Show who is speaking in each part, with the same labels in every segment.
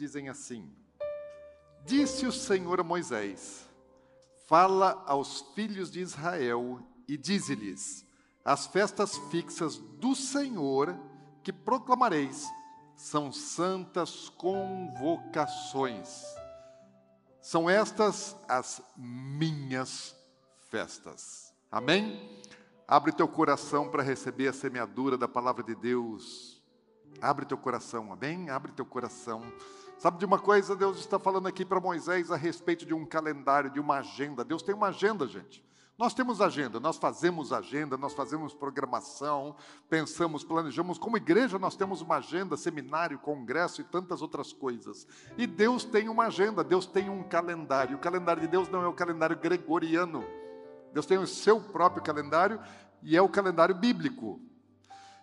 Speaker 1: 3, 1 2 dizem assim: Disse o Senhor a Moisés: Fala aos filhos de Israel e dize-lhes: As festas fixas do Senhor que proclamareis são santas convocações. São estas as minhas festas. Amém? Abre teu coração para receber a semeadura da palavra de Deus. Abre teu coração, amém? Abre teu coração. Sabe de uma coisa? Deus está falando aqui para Moisés a respeito de um calendário, de uma agenda. Deus tem uma agenda, gente. Nós temos agenda, nós fazemos agenda, nós fazemos programação, pensamos, planejamos. Como igreja, nós temos uma agenda, seminário, congresso e tantas outras coisas. E Deus tem uma agenda, Deus tem um calendário. O calendário de Deus não é o calendário gregoriano. Deus tem o seu próprio calendário e é o calendário bíblico.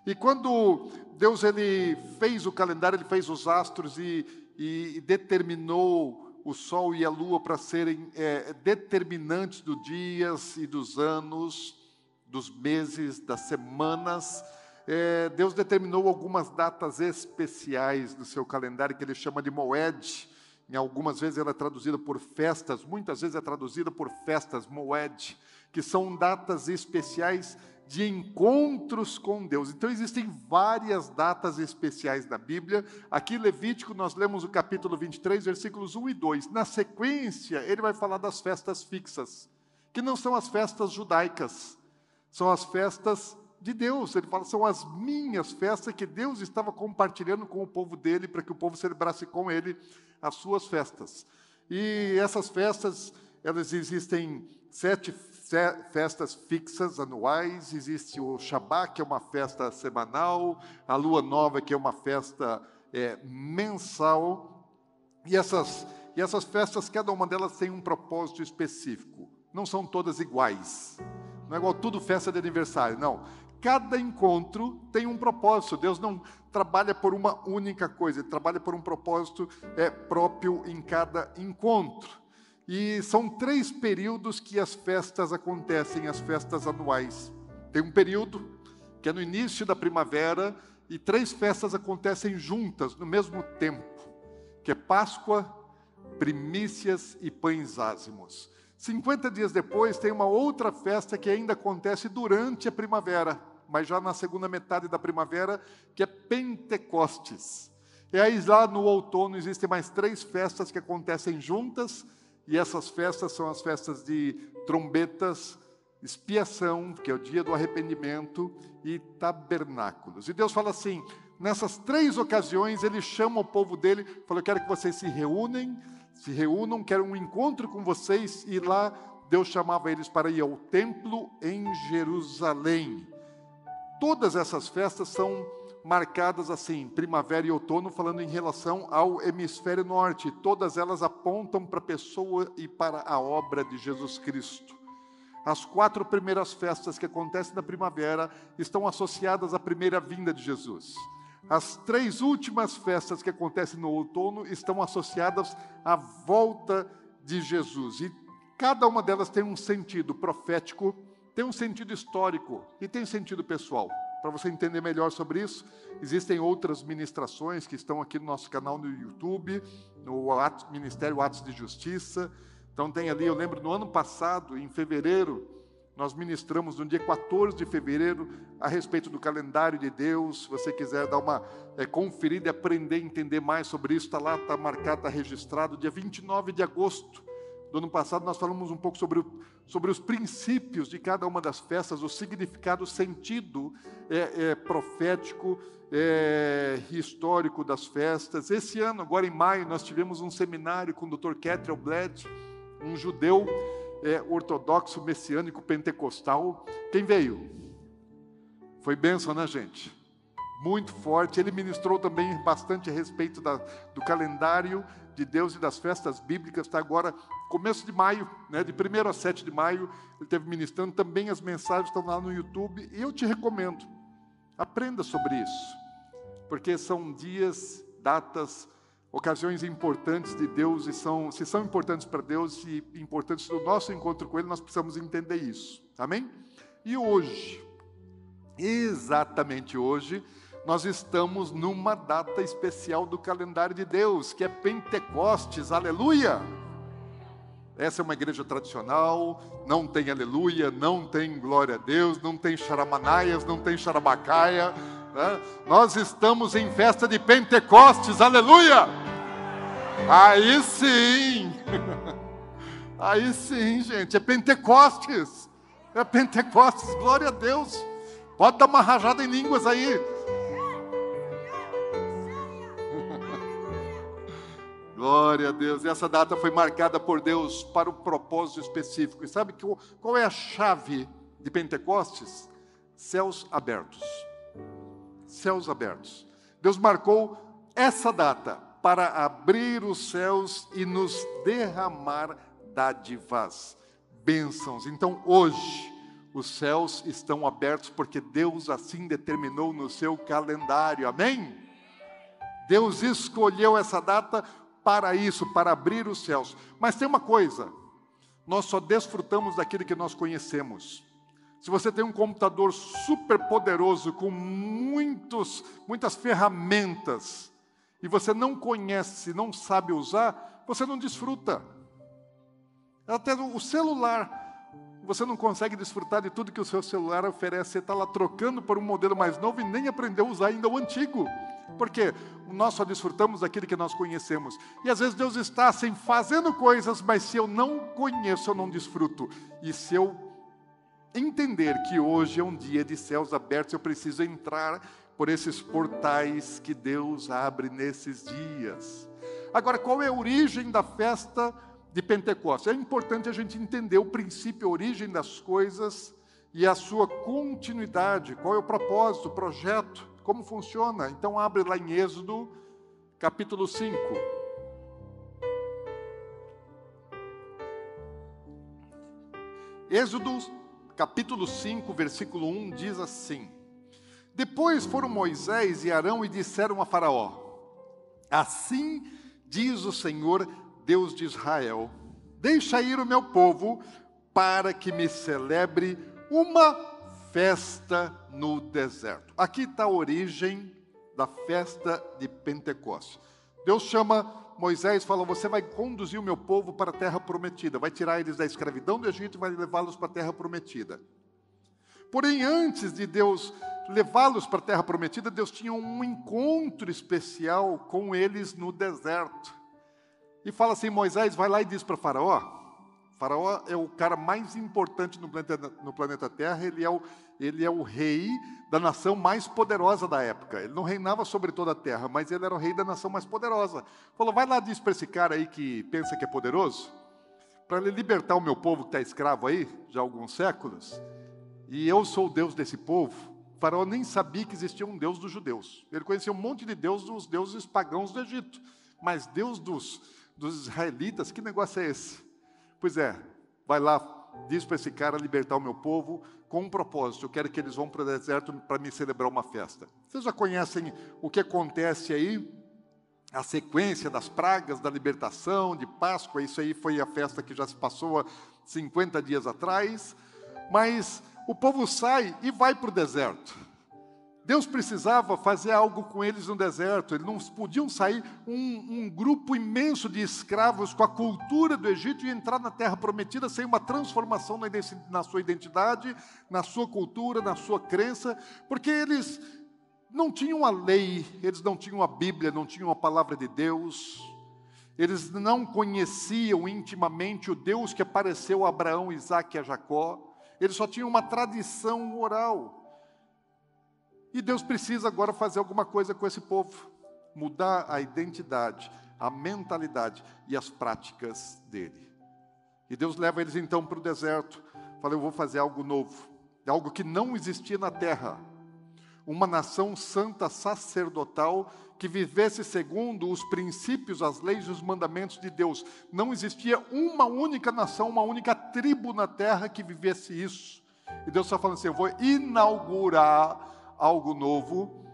Speaker 1: E quando Deus ele fez o calendário, ele fez os astros e, e determinou o Sol e a Lua para serem é, determinantes dos dias e dos anos, dos meses, das semanas. É, Deus determinou algumas datas especiais no seu calendário que ele chama de Moed. Em algumas vezes ela é traduzida por festas, muitas vezes é traduzida por festas, Moed, que são datas especiais de encontros com Deus. Então existem várias datas especiais na Bíblia. Aqui Levítico nós lemos o capítulo 23, versículos 1 e 2. Na sequência, ele vai falar das festas fixas, que não são as festas judaicas, são as festas de Deus. Ele fala, são as minhas festas que Deus estava compartilhando com o povo dele para que o povo celebrasse com ele as suas festas. E essas festas, elas existem sete festas fixas anuais, existe o Shabat, que é uma festa semanal, a Lua Nova, que é uma festa é, mensal, e essas, e essas festas, cada uma delas tem um propósito específico, não são todas iguais, não é igual tudo festa de aniversário, não. Cada encontro tem um propósito. Deus não trabalha por uma única coisa, Ele trabalha por um propósito é, próprio em cada encontro. E são três períodos que as festas acontecem, as festas anuais. Tem um período que é no início da primavera e três festas acontecem juntas no mesmo tempo, que é Páscoa, primícias e pães ázimos. 50 dias depois tem uma outra festa que ainda acontece durante a primavera, mas já na segunda metade da primavera, que é Pentecostes. E aí lá no outono existem mais três festas que acontecem juntas, e essas festas são as festas de trombetas, expiação, que é o dia do arrependimento, e tabernáculos. E Deus fala assim: nessas três ocasiões, Ele chama o povo dele, fala: Eu quero que vocês se reúnem, se reúnam, quero um encontro com vocês, e lá Deus chamava eles para ir ao templo em Jerusalém. Todas essas festas são marcadas assim, primavera e outono, falando em relação ao hemisfério norte. Todas elas apontam para a pessoa e para a obra de Jesus Cristo. As quatro primeiras festas que acontecem na primavera estão associadas à primeira vinda de Jesus. As três últimas festas que acontecem no outono estão associadas à volta de Jesus. E cada uma delas tem um sentido profético, tem um sentido histórico e tem sentido pessoal. Para você entender melhor sobre isso, existem outras ministrações que estão aqui no nosso canal no YouTube, no Ministério Atos de Justiça. Então tem ali, eu lembro no ano passado, em fevereiro, nós ministramos no dia 14 de fevereiro a respeito do calendário de Deus. Se você quiser dar uma é, conferida e aprender entender mais sobre isso, está lá, está marcado, está registrado. Dia 29 de agosto do ano passado, nós falamos um pouco sobre, sobre os princípios de cada uma das festas, o significado, o sentido é, é, profético, é, histórico das festas. Esse ano, agora em maio, nós tivemos um seminário com o Dr. Ketriel Bled, um judeu é, ortodoxo, messiânico, pentecostal. Quem veio? Foi bênção, né, gente? muito forte. Ele ministrou também bastante a respeito da, do calendário de Deus e das festas bíblicas. Está agora, começo de maio, né, de 1 a 7 de maio, ele teve ministrando. Também as mensagens estão lá no YouTube. E eu te recomendo, aprenda sobre isso, porque são dias, datas, ocasiões importantes de Deus e são, se são importantes para Deus e importantes no nosso encontro com Ele, nós precisamos entender isso. Amém? E hoje, exatamente hoje, nós estamos numa data especial do calendário de Deus, que é Pentecostes, aleluia! Essa é uma igreja tradicional, não tem aleluia, não tem glória a Deus, não tem charamanaias, não tem charabacaia. Né? Nós estamos em festa de Pentecostes, aleluia! Aí sim! Aí sim, gente, é Pentecostes. É Pentecostes, glória a Deus. Pode dar uma rajada em línguas aí. Glória a Deus. E essa data foi marcada por Deus para um propósito específico. E sabe qual é a chave de Pentecostes? Céus abertos. Céus abertos. Deus marcou essa data para abrir os céus e nos derramar dádivas, bênçãos. Então, hoje, os céus estão abertos porque Deus assim determinou no seu calendário. Amém? Deus escolheu essa data para isso, para abrir os céus. Mas tem uma coisa: nós só desfrutamos daquilo que nós conhecemos. Se você tem um computador super poderoso com muitos, muitas ferramentas e você não conhece, não sabe usar, você não desfruta. Até o celular, você não consegue desfrutar de tudo que o seu celular oferece. Você está lá trocando por um modelo mais novo e nem aprendeu a usar ainda o antigo. Porque nós só desfrutamos daquilo que nós conhecemos. E às vezes Deus está assim fazendo coisas, mas se eu não conheço, eu não desfruto. E se eu entender que hoje é um dia de céus abertos, eu preciso entrar por esses portais que Deus abre nesses dias. Agora, qual é a origem da festa de Pentecostes? É importante a gente entender o princípio, a origem das coisas e a sua continuidade. Qual é o propósito, o projeto? Como funciona? Então abre lá em Êxodo, capítulo 5. Êxodo, capítulo 5, versículo 1 diz assim: Depois foram Moisés e Arão e disseram a Faraó: Assim diz o Senhor, Deus de Israel: Deixa ir o meu povo para que me celebre uma festa no deserto. Aqui está a origem da festa de Pentecostes. Deus chama Moisés fala: Você vai conduzir o meu povo para a terra prometida, vai tirar eles da escravidão do Egito e vai levá-los para a terra prometida. Porém, antes de Deus levá-los para a terra prometida, Deus tinha um encontro especial com eles no deserto. E fala assim: Moisés vai lá e diz para Faraó: Faraó é o cara mais importante no planeta, no planeta Terra, ele é, o, ele é o rei da nação mais poderosa da época. Ele não reinava sobre toda a terra, mas ele era o rei da nação mais poderosa. Falou: vai lá, diz para esse cara aí que pensa que é poderoso, para ele libertar o meu povo que está escravo aí, já há alguns séculos, e eu sou o Deus desse povo. Faraó nem sabia que existia um Deus dos judeus. Ele conhecia um monte de Deus dos deuses pagãos do Egito. Mas Deus dos, dos israelitas, que negócio é esse? Pois é, vai lá, diz para esse cara libertar o meu povo com um propósito. Eu quero que eles vão para o deserto para me celebrar uma festa. Vocês já conhecem o que acontece aí? A sequência das pragas, da libertação, de Páscoa, isso aí foi a festa que já se passou há 50 dias atrás. Mas o povo sai e vai para o deserto. Deus precisava fazer algo com eles no deserto. Eles não podiam sair um, um, grupo imenso de escravos com a cultura do Egito e entrar na terra prometida sem uma transformação na, na sua identidade, na sua cultura, na sua crença, porque eles não tinham a lei, eles não tinham a Bíblia, não tinham a palavra de Deus. Eles não conheciam intimamente o Deus que apareceu a Abraão, Isaac e a Jacó. Eles só tinham uma tradição oral. E Deus precisa agora fazer alguma coisa com esse povo, mudar a identidade, a mentalidade e as práticas dele. E Deus leva eles então para o deserto. Fala, eu vou fazer algo novo, algo que não existia na terra. uma nação santa sacerdotal que vivesse segundo os princípios, as leis e os mandamentos de Deus. Não existia uma única nação, uma única tribo na terra que vivesse isso. E Deus está falando assim: eu vou inaugurar algo novo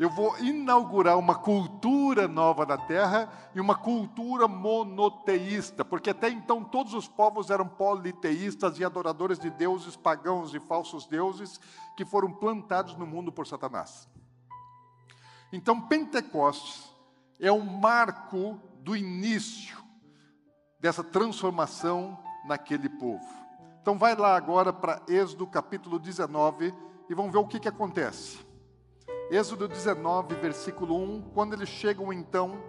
Speaker 1: eu vou inaugurar uma cultura nova na terra e uma cultura monoteísta, porque até então todos os povos eram politeístas e adoradores de deuses pagãos e falsos deuses que foram plantados no mundo por Satanás. Então, Pentecostes é o marco do início dessa transformação naquele povo. Então, vai lá agora para Êxodo capítulo 19 e vamos ver o que, que acontece. Êxodo 19, versículo 1, quando eles chegam então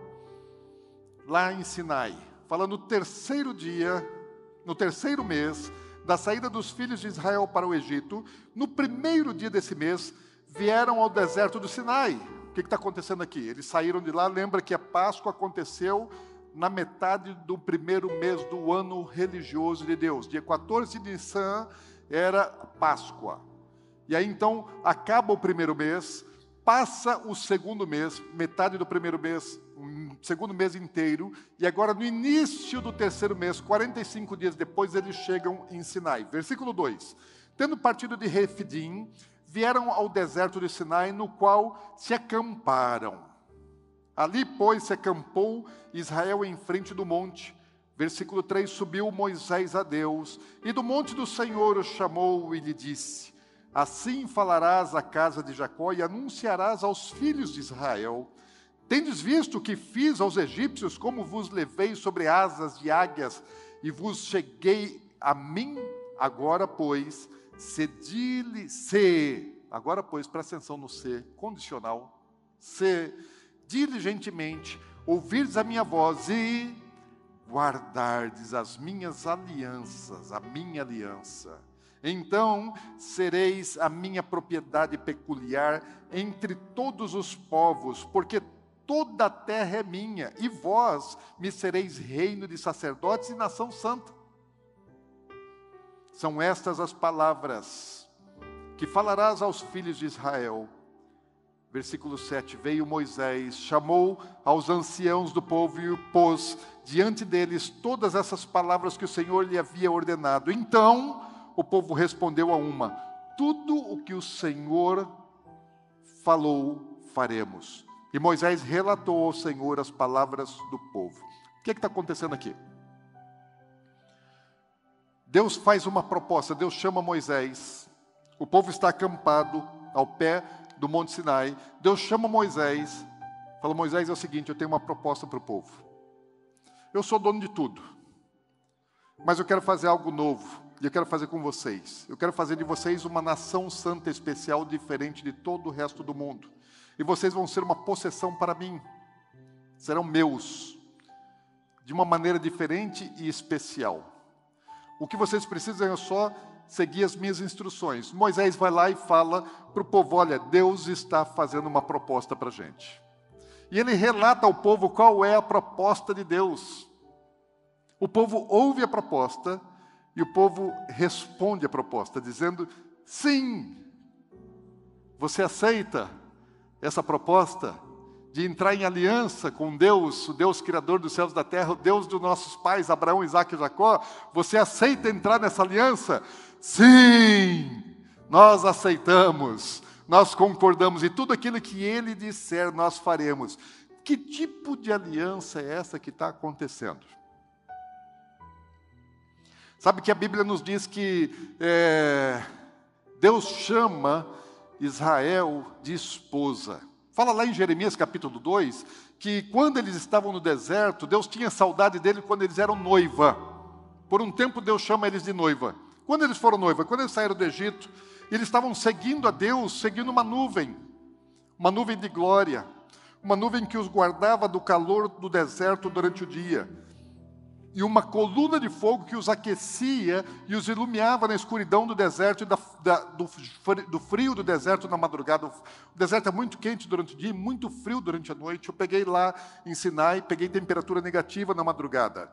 Speaker 1: lá em Sinai, falando no terceiro dia, no terceiro mês da saída dos filhos de Israel para o Egito, no primeiro dia desse mês, vieram ao deserto do Sinai. O que está acontecendo aqui? Eles saíram de lá, lembra que a Páscoa aconteceu na metade do primeiro mês do ano religioso de Deus. Dia 14 de Nissan era Páscoa. E aí então acaba o primeiro mês, Passa o segundo mês, metade do primeiro mês, segundo mês inteiro, e agora no início do terceiro mês, 45 dias depois, eles chegam em Sinai. Versículo 2: Tendo partido de Refidim, vieram ao deserto de Sinai, no qual se acamparam. Ali, pois, se acampou Israel em frente do monte. Versículo 3: Subiu Moisés a Deus, e do monte do Senhor o chamou e lhe disse: Assim falarás à casa de Jacó e anunciarás aos filhos de Israel: Tendes visto o que fiz aos egípcios, como vos levei sobre asas de águias e vos cheguei a mim? Agora, pois, cedi-lhe, se, agora, pois, presta atenção no ser condicional, se diligentemente ouvirdes a minha voz e guardardes as minhas alianças, a minha aliança então sereis a minha propriedade peculiar entre todos os povos, porque toda a terra é minha, e vós me sereis reino de sacerdotes e nação santa. São estas as palavras que falarás aos filhos de Israel. Versículo 7: Veio Moisés, chamou aos anciãos do povo e pôs diante deles todas essas palavras que o Senhor lhe havia ordenado. Então, o povo respondeu a uma: Tudo o que o Senhor falou, faremos. E Moisés relatou ao Senhor as palavras do povo. O que é está acontecendo aqui? Deus faz uma proposta, Deus chama Moisés, o povo está acampado ao pé do Monte Sinai. Deus chama Moisés, fala: Moisés, é o seguinte, eu tenho uma proposta para o povo. Eu sou dono de tudo, mas eu quero fazer algo novo. E eu quero fazer com vocês. Eu quero fazer de vocês uma nação santa especial, diferente de todo o resto do mundo. E vocês vão ser uma possessão para mim. Serão meus. De uma maneira diferente e especial. O que vocês precisam é só seguir as minhas instruções. Moisés vai lá e fala para o povo: olha, Deus está fazendo uma proposta para a gente. E ele relata ao povo qual é a proposta de Deus. O povo ouve a proposta e o povo responde à proposta, dizendo: sim, você aceita essa proposta de entrar em aliança com Deus, o Deus Criador dos céus e da terra, o Deus dos nossos pais, Abraão, Isaac e Jacó? Você aceita entrar nessa aliança? Sim, nós aceitamos, nós concordamos, e tudo aquilo que ele disser, nós faremos. Que tipo de aliança é essa que está acontecendo? Sabe que a Bíblia nos diz que é, Deus chama Israel de esposa. Fala lá em Jeremias capítulo 2 que quando eles estavam no deserto, Deus tinha saudade dele quando eles eram noiva. Por um tempo Deus chama eles de noiva. Quando eles foram noiva, quando eles saíram do Egito, eles estavam seguindo a Deus, seguindo uma nuvem, uma nuvem de glória, uma nuvem que os guardava do calor do deserto durante o dia e uma coluna de fogo que os aquecia e os iluminava na escuridão do deserto e da, da, do, do, frio do deserto na madrugada. O deserto é muito quente durante o dia e muito frio durante a noite. Eu peguei lá em Sinai, peguei temperatura negativa na madrugada,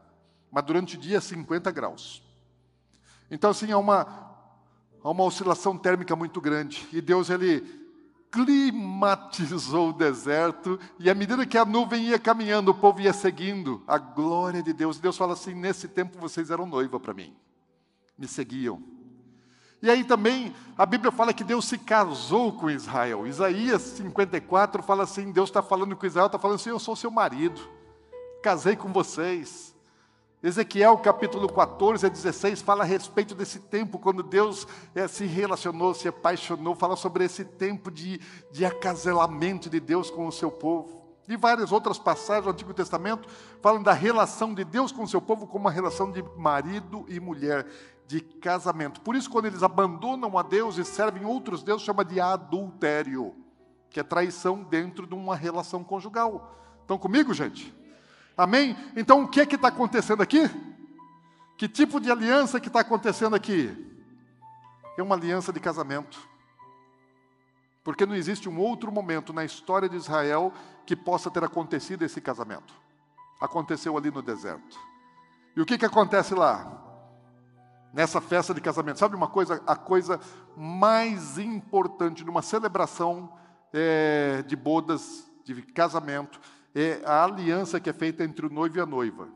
Speaker 1: mas durante o dia 50 graus. Então, assim, há uma, há uma oscilação térmica muito grande. E Deus, Ele climatizou o deserto, e à medida que a nuvem ia caminhando, o povo ia seguindo a glória de Deus. Deus fala assim: nesse tempo vocês eram noiva para mim, me seguiam. E aí também a Bíblia fala que Deus se casou com Israel. Isaías 54 fala assim: Deus está falando com Israel, está falando assim: eu sou seu marido, casei com vocês. Ezequiel capítulo 14 a 16 fala a respeito desse tempo, quando Deus é, se relacionou, se apaixonou, fala sobre esse tempo de, de acasalamento de Deus com o seu povo. E várias outras passagens do Antigo Testamento falam da relação de Deus com o seu povo como uma relação de marido e mulher, de casamento. Por isso, quando eles abandonam a Deus e servem outros deuses, chama de adultério, que é traição dentro de uma relação conjugal. Estão comigo, gente? Amém? Então o que é que está acontecendo aqui? Que tipo de aliança que está acontecendo aqui? É uma aliança de casamento. Porque não existe um outro momento na história de Israel que possa ter acontecido esse casamento. Aconteceu ali no deserto. E o que, que acontece lá? Nessa festa de casamento. Sabe uma coisa? A coisa mais importante numa celebração é, de bodas, de casamento, é a aliança que é feita entre o noivo e a noiva.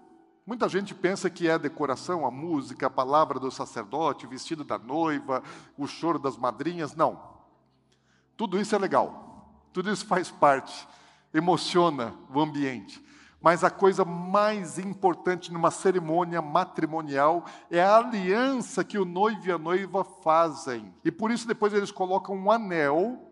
Speaker 1: Muita gente pensa que é a decoração, a música, a palavra do sacerdote, o vestido da noiva, o choro das madrinhas. Não. Tudo isso é legal. Tudo isso faz parte, emociona o ambiente. Mas a coisa mais importante numa cerimônia matrimonial é a aliança que o noivo e a noiva fazem. E por isso depois eles colocam um anel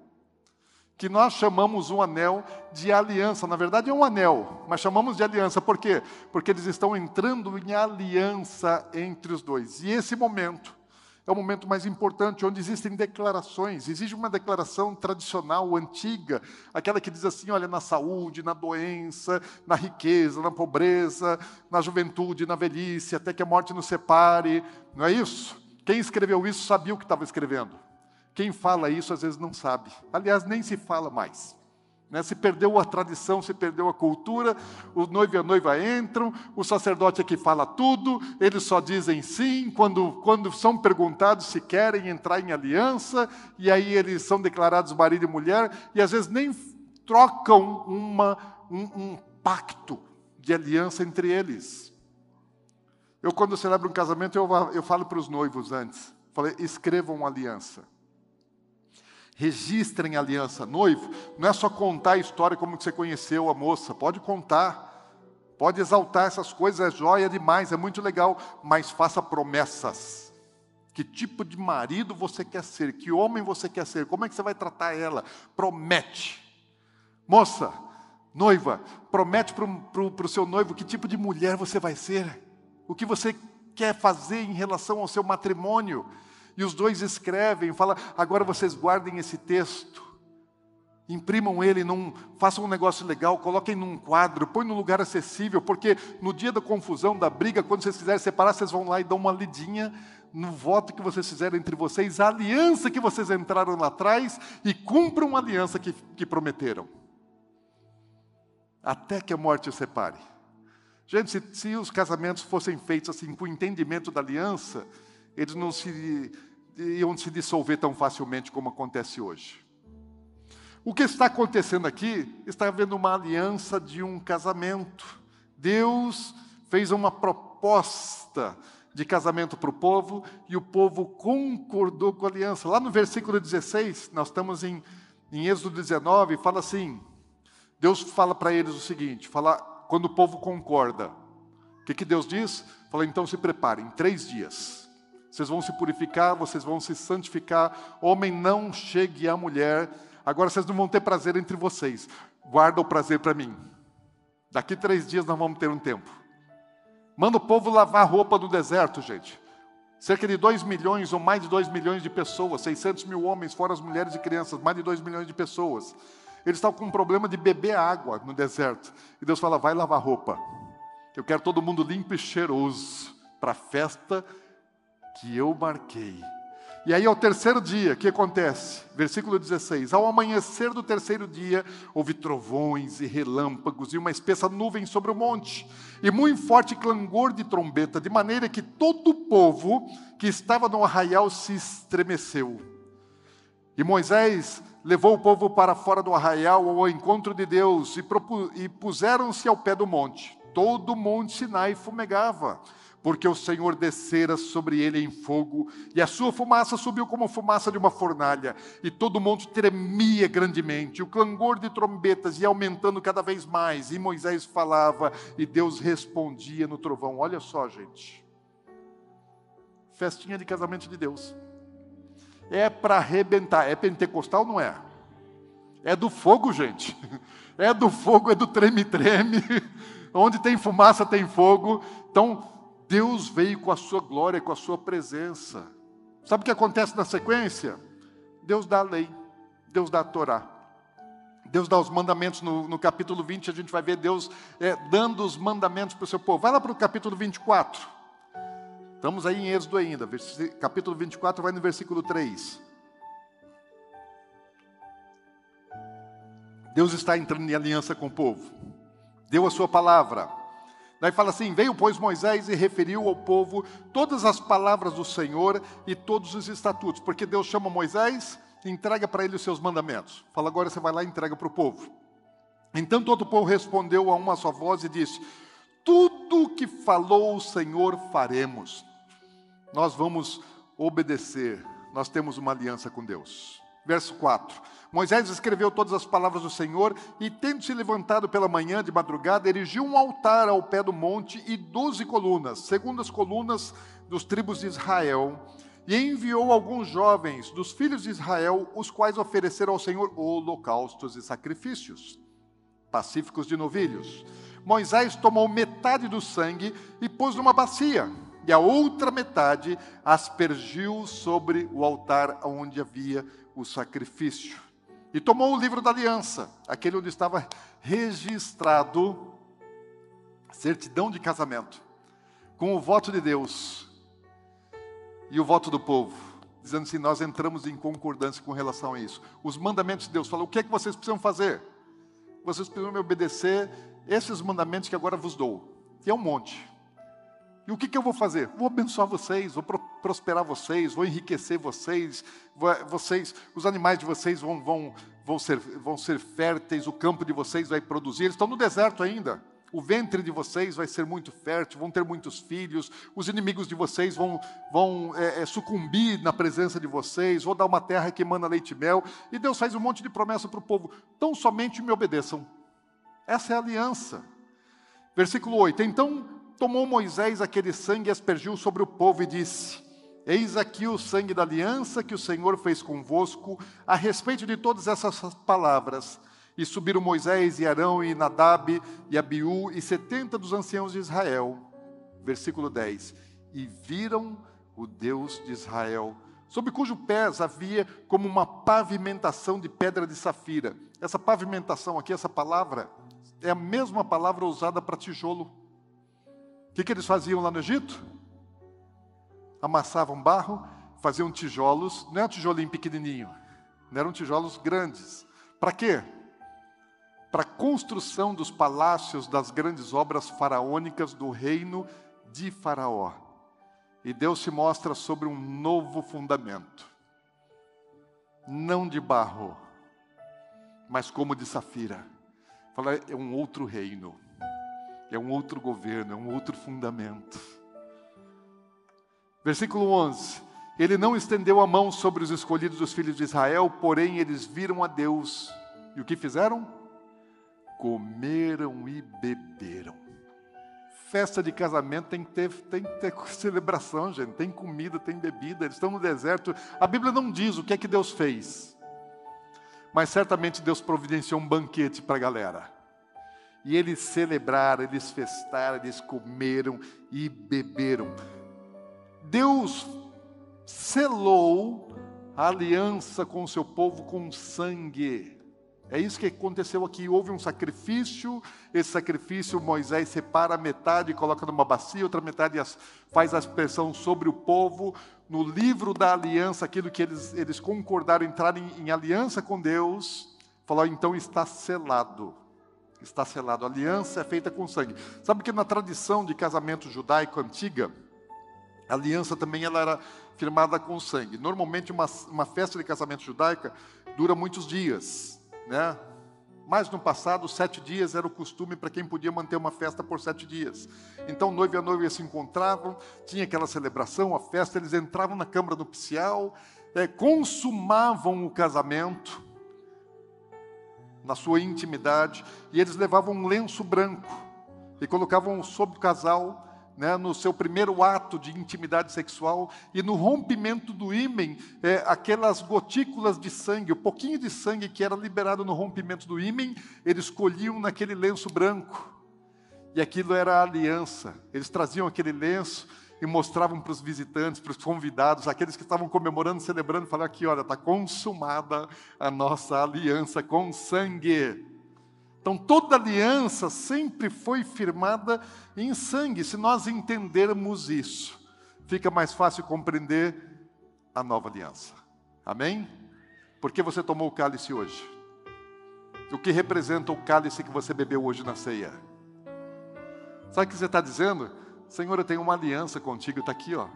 Speaker 1: que nós chamamos um anel de aliança. Na verdade, é um anel, mas chamamos de aliança. Por quê? Porque eles estão entrando em aliança entre os dois. E esse momento é o momento mais importante, onde existem declarações. Existe uma declaração tradicional, antiga, aquela que diz assim: olha, na saúde, na doença, na riqueza, na pobreza, na juventude, na velhice, até que a morte nos separe. Não é isso? Quem escreveu isso sabia o que estava escrevendo. Quem fala isso às vezes não sabe. Aliás, nem se fala mais. Né? Se perdeu a tradição, se perdeu a cultura, o noivo e a noiva entram, o sacerdote é que fala tudo, eles só dizem sim quando, quando são perguntados se querem entrar em aliança, e aí eles são declarados marido e mulher, e às vezes nem trocam uma, um, um pacto de aliança entre eles. Eu, quando celebro um casamento, eu, eu falo para os noivos antes, falei, escrevam uma aliança registrem aliança. Noivo, não é só contar a história como você conheceu a moça, pode contar, pode exaltar essas coisas, é joia demais, é muito legal, mas faça promessas. Que tipo de marido você quer ser? Que homem você quer ser? Como é que você vai tratar ela? Promete. Moça, noiva, promete para o seu noivo que tipo de mulher você vai ser, o que você quer fazer em relação ao seu matrimônio. E os dois escrevem, fala, agora vocês guardem esse texto, imprimam ele, num, façam um negócio legal, coloquem num quadro, põem num lugar acessível, porque no dia da confusão, da briga, quando vocês quiserem separar, vocês vão lá e dão uma lidinha no voto que vocês fizeram entre vocês, a aliança que vocês entraram lá atrás e cumpram a aliança que, que prometeram. Até que a morte os separe. Gente, se, se os casamentos fossem feitos assim, com o entendimento da aliança, eles não se iam se dissolver tão facilmente como acontece hoje. O que está acontecendo aqui está havendo uma aliança de um casamento. Deus fez uma proposta de casamento para o povo e o povo concordou com a aliança. Lá no versículo 16, nós estamos em, em Êxodo 19, fala assim: Deus fala para eles o seguinte: fala, quando o povo concorda, o que, que Deus diz? Fala, então se preparem, três dias. Vocês vão se purificar, vocês vão se santificar. Homem não chegue à mulher. Agora vocês não vão ter prazer entre vocês. Guarda o prazer para mim. Daqui três dias nós vamos ter um tempo. Manda o povo lavar roupa no deserto, gente. Cerca de 2 milhões ou mais de 2 milhões de pessoas, 600 mil homens, fora as mulheres e crianças, mais de 2 milhões de pessoas. Eles estavam com um problema de beber água no deserto. E Deus fala: vai lavar roupa. Eu quero todo mundo limpo e cheiroso para a festa que eu marquei. E aí, ao terceiro dia, o que acontece? Versículo 16: Ao amanhecer do terceiro dia, houve trovões e relâmpagos e uma espessa nuvem sobre o monte, e muito forte clangor de trombeta, de maneira que todo o povo que estava no arraial se estremeceu. E Moisés levou o povo para fora do arraial ao encontro de Deus e, e puseram-se ao pé do monte. Todo o monte Sinai fumegava, porque o Senhor descera sobre ele em fogo, e a sua fumaça subiu como fumaça de uma fornalha, e todo o monte tremia grandemente, o clangor de trombetas ia aumentando cada vez mais, e Moisés falava, e Deus respondia no trovão. Olha só, gente. Festinha de casamento de Deus é para arrebentar. É pentecostal, não é? É do fogo, gente. É do fogo, é do treme-treme. Onde tem fumaça, tem fogo. Então, Deus veio com a sua glória, com a sua presença. Sabe o que acontece na sequência? Deus dá a lei, Deus dá a Torá. Deus dá os mandamentos no, no capítulo 20, a gente vai ver Deus é, dando os mandamentos para o seu povo. Vai lá para o capítulo 24. Estamos aí em Êxodo ainda, capítulo 24, vai no versículo 3. Deus está entrando em aliança com o povo, deu a sua palavra. Daí fala assim: Veio, pois, Moisés e referiu ao povo todas as palavras do Senhor e todos os estatutos, porque Deus chama Moisés e entrega para ele os seus mandamentos. Fala, agora você vai lá e entrega para o povo. Então todo o povo respondeu a uma só voz e disse: Tudo o que falou o Senhor faremos nós vamos obedecer, nós temos uma aliança com Deus. Verso 4: Moisés escreveu todas as palavras do Senhor e, tendo se levantado pela manhã de madrugada, erigiu um altar ao pé do monte e doze colunas, segundo as colunas dos tribos de Israel, e enviou alguns jovens dos filhos de Israel, os quais ofereceram ao Senhor holocaustos e sacrifícios, pacíficos de novilhos. Moisés tomou metade do sangue e pôs numa bacia e a outra metade aspergiu sobre o altar onde havia o sacrifício. E tomou o livro da aliança, aquele onde estava registrado certidão de casamento, com o voto de Deus e o voto do povo, dizendo assim: nós entramos em concordância com relação a isso. Os mandamentos de Deus falam: o que é que vocês precisam fazer? Vocês precisam me obedecer esses mandamentos que agora vos dou. E é um monte. E o que, que eu vou fazer? Vou abençoar vocês, vou prosperar vocês, vou enriquecer vocês, vocês, os animais de vocês vão, vão, vão, ser, vão ser férteis, o campo de vocês vai produzir. Eles estão no deserto ainda. O ventre de vocês vai ser muito fértil, vão ter muitos filhos, os inimigos de vocês vão, vão é, é, sucumbir na presença de vocês, vou dar uma terra que emana leite e mel. E Deus faz um monte de promessa para o povo: tão somente me obedeçam. Essa é a aliança. Versículo 8: Então tomou Moisés aquele sangue e aspergiu sobre o povo e disse: Eis aqui o sangue da aliança que o Senhor fez convosco, a respeito de todas essas palavras. E subiram Moisés e Arão e Nadab e Abiú e setenta dos anciãos de Israel. Versículo 10. E viram o Deus de Israel, sob cujo pés havia como uma pavimentação de pedra de safira. Essa pavimentação aqui, essa palavra, é a mesma palavra usada para tijolo. O que, que eles faziam lá no Egito? Amassavam barro, faziam tijolos, não é um tijolinho pequenininho, não eram tijolos grandes. Para quê? Para a construção dos palácios das grandes obras faraônicas do reino de Faraó. E Deus se mostra sobre um novo fundamento, não de barro, mas como de safira. Fala, é um outro reino é um outro governo, é um outro fundamento. Versículo 11: Ele não estendeu a mão sobre os escolhidos dos filhos de Israel, porém eles viram a Deus. E o que fizeram? Comeram e beberam. Festa de casamento tem que, ter, tem que ter celebração, gente. Tem comida, tem bebida. Eles estão no deserto. A Bíblia não diz o que é que Deus fez. Mas certamente Deus providenciou um banquete para a galera. E eles celebraram, eles festaram, eles comeram e beberam. Deus selou a aliança com o seu povo com sangue. É isso que aconteceu aqui. Houve um sacrifício, esse sacrifício Moisés separa metade e coloca numa bacia, outra metade faz a expressão sobre o povo. No livro da aliança, aquilo que eles, eles concordaram entrar em, em aliança com Deus, falou: então está selado está selado. A aliança é feita com sangue. Sabe que na tradição de casamento judaico antiga, a aliança também ela era firmada com sangue. Normalmente, uma, uma festa de casamento judaica dura muitos dias, né? Mas no passado, sete dias era o costume para quem podia manter uma festa por sete dias. Então, noivo e a noiva se encontravam, tinha aquela celebração, a festa, eles entravam na câmara nupcial, é, consumavam o casamento na sua intimidade, e eles levavam um lenço branco e colocavam sobre o casal né, no seu primeiro ato de intimidade sexual, e no rompimento do ímen, é, aquelas gotículas de sangue, o pouquinho de sangue que era liberado no rompimento do ímen, eles colhiam naquele lenço branco. E aquilo era a aliança. Eles traziam aquele lenço e mostravam para os visitantes, para os convidados, aqueles que estavam comemorando, celebrando, falaram aqui, olha, está consumada a nossa aliança com sangue. Então, toda aliança sempre foi firmada em sangue. Se nós entendermos isso, fica mais fácil compreender a nova aliança. Amém? Por que você tomou o cálice hoje? O que representa o cálice que você bebeu hoje na ceia? Sabe o que você está dizendo? Senhor, eu tenho uma aliança contigo, está aqui, ó.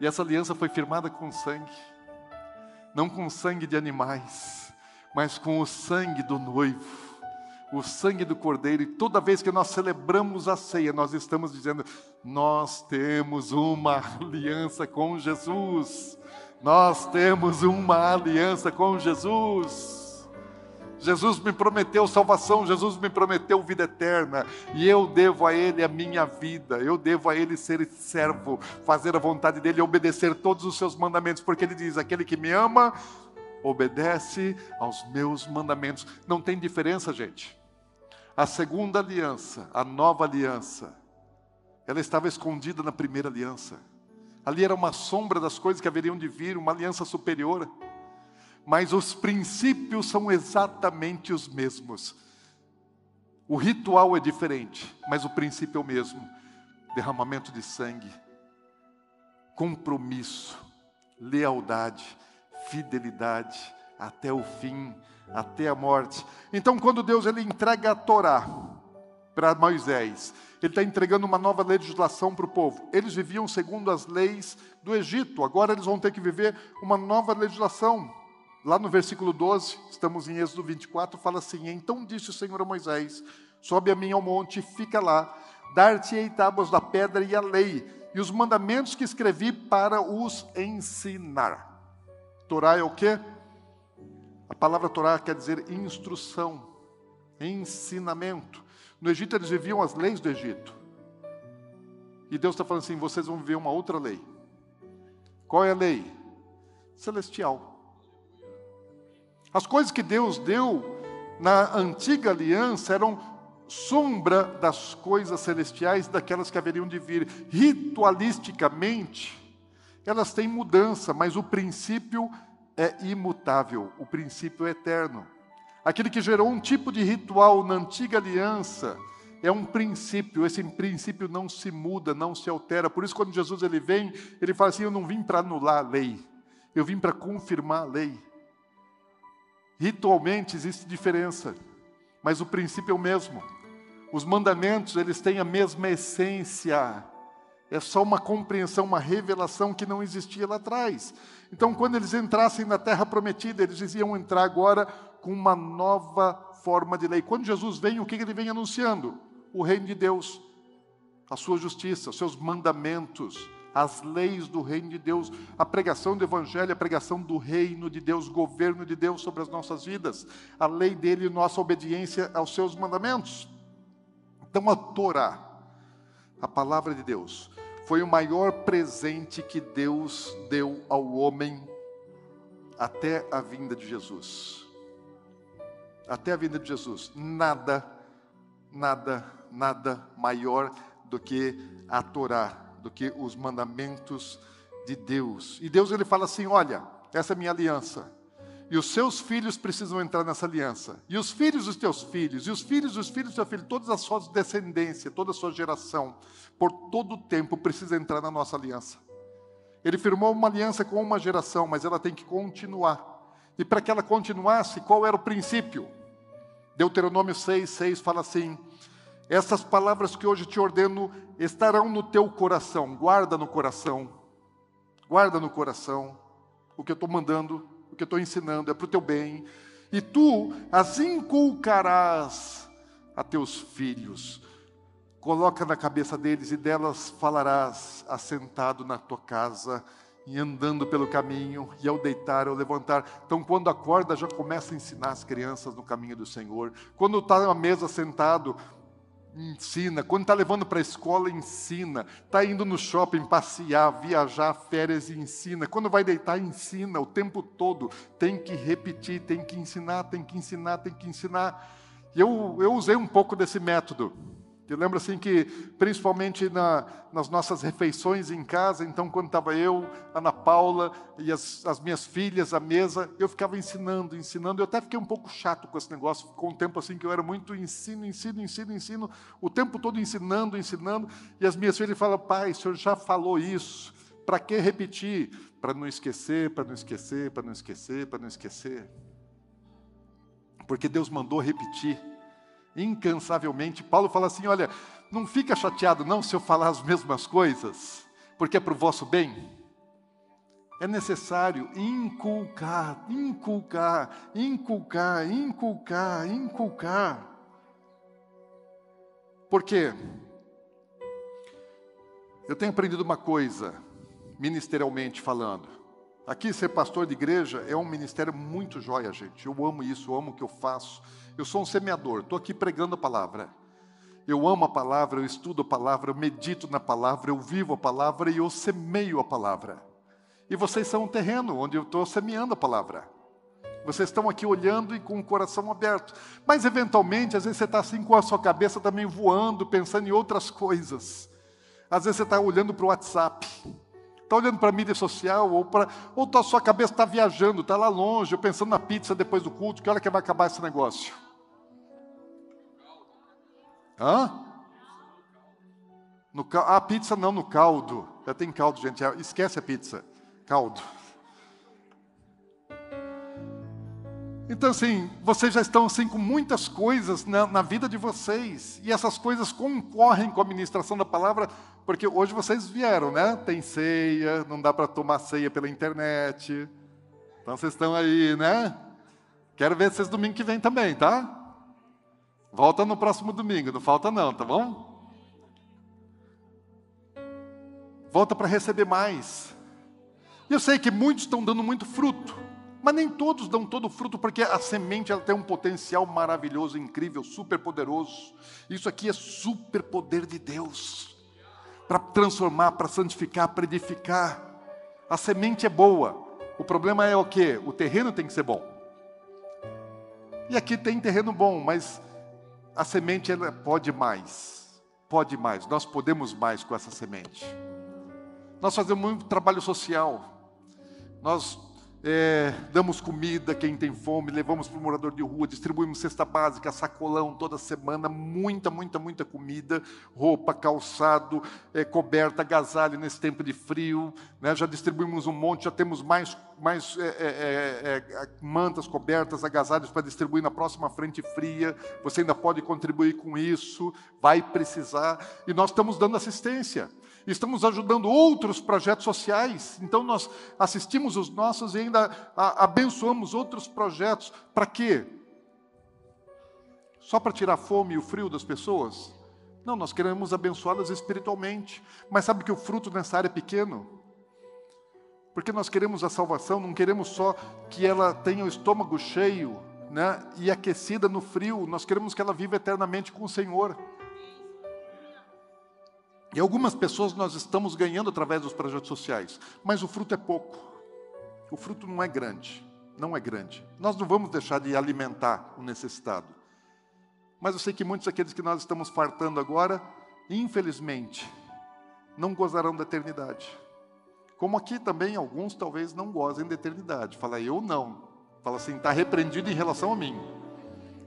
Speaker 1: E essa aliança foi firmada com sangue, não com sangue de animais mas com o sangue do noivo, o sangue do cordeiro. E toda vez que nós celebramos a ceia, nós estamos dizendo: nós temos uma aliança com Jesus. Nós temos uma aliança com Jesus. Jesus me prometeu salvação, Jesus me prometeu vida eterna, e eu devo a Ele a minha vida, eu devo a Ele ser servo, fazer a vontade dEle, obedecer todos os seus mandamentos, porque Ele diz: aquele que me ama, obedece aos meus mandamentos. Não tem diferença, gente. A segunda aliança, a nova aliança, ela estava escondida na primeira aliança. Ali era uma sombra das coisas que haveriam de vir, uma aliança superior. Mas os princípios são exatamente os mesmos. O ritual é diferente, mas o princípio é o mesmo: derramamento de sangue, compromisso, lealdade fidelidade até o fim, até a morte. Então, quando Deus ele entrega a Torá para Moisés, ele está entregando uma nova legislação para o povo. Eles viviam segundo as leis do Egito, agora eles vão ter que viver uma nova legislação. Lá no versículo 12, estamos em Êxodo 24, fala assim: Então disse o Senhor a Moisés: Sobe a mim ao monte, fica lá, dar-te-ei tábuas da pedra e a lei, e os mandamentos que escrevi para os ensinar. Torá é o quê? A palavra Torá quer dizer instrução, ensinamento. No Egito eles viviam as leis do Egito. E Deus está falando assim: vocês vão viver uma outra lei. Qual é a lei? Celestial. As coisas que Deus deu na antiga aliança eram sombra das coisas celestiais, daquelas que haveriam de vir. Ritualisticamente, elas têm mudança, mas o princípio é imutável, o princípio é eterno. Aquele que gerou um tipo de ritual na antiga aliança é um princípio, esse princípio não se muda, não se altera. Por isso, quando Jesus ele vem, ele fala assim: Eu não vim para anular a lei, eu vim para confirmar a lei. Ritualmente existe diferença, mas o princípio é o mesmo. Os mandamentos, eles têm a mesma essência. É só uma compreensão, uma revelação que não existia lá atrás. Então, quando eles entrassem na terra prometida, eles iam entrar agora com uma nova forma de lei. Quando Jesus vem, o que ele vem anunciando? O reino de Deus, a sua justiça, os seus mandamentos, as leis do reino de Deus, a pregação do evangelho, a pregação do reino de Deus, governo de Deus sobre as nossas vidas, a lei dele e nossa obediência aos seus mandamentos. Então, a Torá, a palavra de Deus, foi o maior presente que Deus deu ao homem até a vinda de Jesus. Até a vinda de Jesus. Nada, nada, nada maior do que a Torá, do que os mandamentos de Deus. E Deus ele fala assim: olha, essa é a minha aliança. E os seus filhos precisam entrar nessa aliança. E os filhos dos teus filhos, e os filhos dos filhos do teu filho, todas as suas descendências, toda a sua geração, por todo o tempo precisa entrar na nossa aliança. Ele firmou uma aliança com uma geração, mas ela tem que continuar. E para que ela continuasse, qual era o princípio? Deuteronômio 6, 6 fala assim: Essas palavras que hoje te ordeno estarão no teu coração, guarda no coração, guarda no coração o que eu estou mandando que eu estou ensinando, é para o teu bem. E tu as inculcarás a teus filhos. Coloca na cabeça deles e delas falarás assentado na tua casa e andando pelo caminho, e ao deitar, ao levantar. Então, quando acorda, já começa a ensinar as crianças no caminho do Senhor. Quando está na mesa sentado, ensina. Quando está levando para a escola, ensina. Está indo no shopping passear, viajar, férias, ensina. Quando vai deitar, ensina o tempo todo. Tem que repetir, tem que ensinar, tem que ensinar, tem que ensinar. Eu, eu usei um pouco desse método. Eu lembro assim que, principalmente na, nas nossas refeições em casa, então quando estava eu, Ana Paula e as, as, minhas filhas à mesa, eu ficava ensinando, ensinando. Eu até fiquei um pouco chato com esse negócio, com um tempo assim que eu era muito ensino, ensino, ensino, ensino, o tempo todo ensinando, ensinando. E as minhas filhas falam, pai, o senhor já falou isso, para que repetir? Para não esquecer, para não esquecer, para não esquecer, para não esquecer. Porque Deus mandou repetir incansavelmente. Paulo fala assim: olha, não fica chateado não se eu falar as mesmas coisas, porque é para o vosso bem. É necessário inculcar, inculcar, inculcar, inculcar, inculcar. Por quê? Eu tenho aprendido uma coisa, ministerialmente falando. Aqui, ser pastor de igreja é um ministério muito joia, gente. Eu amo isso, eu amo o que eu faço. Eu sou um semeador, estou aqui pregando a palavra. Eu amo a palavra, eu estudo a palavra, eu medito na palavra, eu vivo a palavra e eu semeio a palavra. E vocês são um terreno onde eu estou semeando a palavra. Vocês estão aqui olhando e com o coração aberto. Mas, eventualmente, às vezes você está assim com a sua cabeça também voando, pensando em outras coisas. Às vezes você está olhando para o WhatsApp está olhando para a mídia social, ou, para, ou a sua cabeça está viajando, está lá longe, pensando na pizza depois do culto, que hora que vai acabar esse negócio? Hã? No, ah, pizza não, no caldo. Já tem caldo, gente. Esquece a pizza. Caldo. Então, assim, vocês já estão assim com muitas coisas na, na, vida de vocês, e essas coisas concorrem com a ministração da palavra, porque hoje vocês vieram, né? Tem ceia, não dá para tomar ceia pela internet. Então vocês estão aí, né? Quero ver vocês domingo que vem também, tá? Volta no próximo domingo, não falta não, tá bom? Volta para receber mais. Eu sei que muitos estão dando muito fruto. Mas nem todos dão todo fruto, porque a semente ela tem um potencial maravilhoso, incrível, super poderoso. Isso aqui é super poder de Deus para transformar, para santificar, para edificar. A semente é boa. O problema é o que? O terreno tem que ser bom. E aqui tem terreno bom, mas a semente ela pode mais. Pode mais. Nós podemos mais com essa semente. Nós fazemos muito trabalho social. Nós é, damos comida quem tem fome, levamos para o morador de rua, distribuímos cesta básica, sacolão toda semana, muita, muita, muita comida, roupa, calçado, é, coberta, agasalho nesse tempo de frio. Né? Já distribuímos um monte, já temos mais, mais é, é, é, é mantas, cobertas, agasalhos para distribuir na próxima frente fria. Você ainda pode contribuir com isso, vai precisar. E nós estamos dando assistência estamos ajudando outros projetos sociais, então nós assistimos os nossos e ainda abençoamos outros projetos. Para quê? Só para tirar a fome e o frio das pessoas? Não, nós queremos abençoá-las espiritualmente. Mas sabe que o fruto nessa área é pequeno? Porque nós queremos a salvação, não queremos só que ela tenha o estômago cheio né, e aquecida no frio, nós queremos que ela viva eternamente com o Senhor. E algumas pessoas nós estamos ganhando através dos projetos sociais, mas o fruto é pouco. O fruto não é grande, não é grande. Nós não vamos deixar de alimentar o necessitado. Mas eu sei que muitos daqueles que nós estamos fartando agora, infelizmente, não gozarão da eternidade. Como aqui também alguns talvez não gozem da eternidade. Fala, eu não. Fala assim, está repreendido em relação a mim.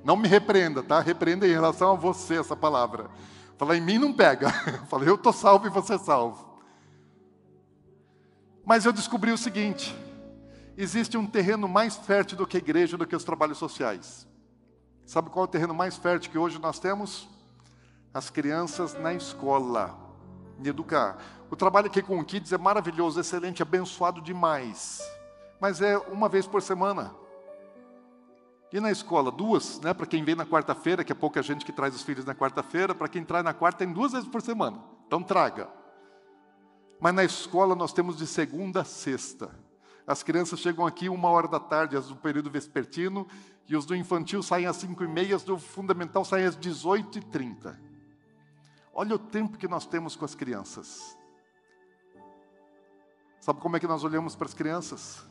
Speaker 1: Não me repreenda, tá? Repreenda em relação a você essa palavra. Falei, em mim não pega. Falei, eu estou salvo e você é salvo. Mas eu descobri o seguinte: existe um terreno mais fértil do que a igreja, do que os trabalhos sociais. Sabe qual é o terreno mais fértil que hoje nós temos? As crianças na escola, em educar. O trabalho aqui com o Kids é maravilhoso, excelente, abençoado demais. mas é uma vez por semana. E na escola, duas, né? Para quem vem na quarta-feira, que é pouca gente que traz os filhos na quarta-feira, para quem traz na quarta, tem duas vezes por semana. Então traga. Mas na escola nós temos de segunda a sexta. As crianças chegam aqui uma hora da tarde, as do período vespertino, e os do infantil saem às cinco e meia, as do fundamental saem às dezoito e trinta. Olha o tempo que nós temos com as crianças. Sabe como é que nós olhamos para as crianças?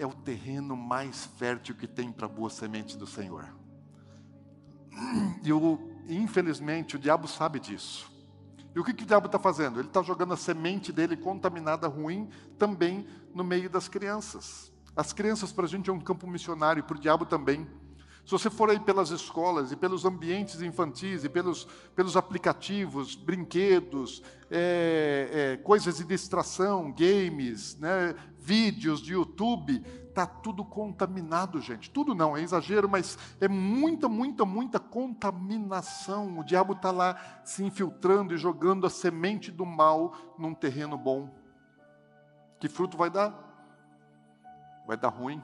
Speaker 1: É o terreno mais fértil que tem para a boa semente do Senhor. E o, infelizmente o diabo sabe disso. E o que, que o diabo está fazendo? Ele está jogando a semente dele contaminada, ruim, também no meio das crianças. As crianças para a gente é um campo missionário, para o diabo também. Se você for aí pelas escolas e pelos ambientes infantis e pelos, pelos aplicativos, brinquedos, é, é, coisas de distração, games, né, vídeos de YouTube, está tudo contaminado, gente. Tudo não, é exagero, mas é muita, muita, muita contaminação. O diabo está lá se infiltrando e jogando a semente do mal num terreno bom. Que fruto vai dar? Vai dar ruim.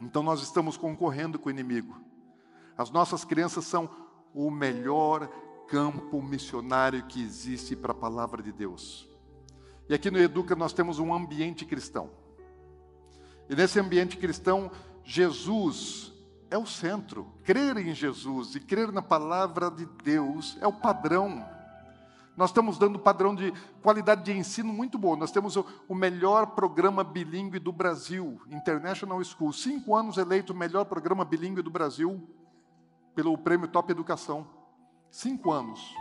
Speaker 1: Então nós estamos concorrendo com o inimigo. As nossas crianças são o melhor campo missionário que existe para a palavra de Deus. E aqui no Educa nós temos um ambiente cristão. E nesse ambiente cristão, Jesus é o centro. Crer em Jesus e crer na palavra de Deus é o padrão. Nós estamos dando padrão de qualidade de ensino muito bom. Nós temos o, melhor programa bilíngue do Brasil, International School. Cinco anos eleito o melhor programa bilíngue do Brasil pelo prêmio Top Educação. Cinco anos.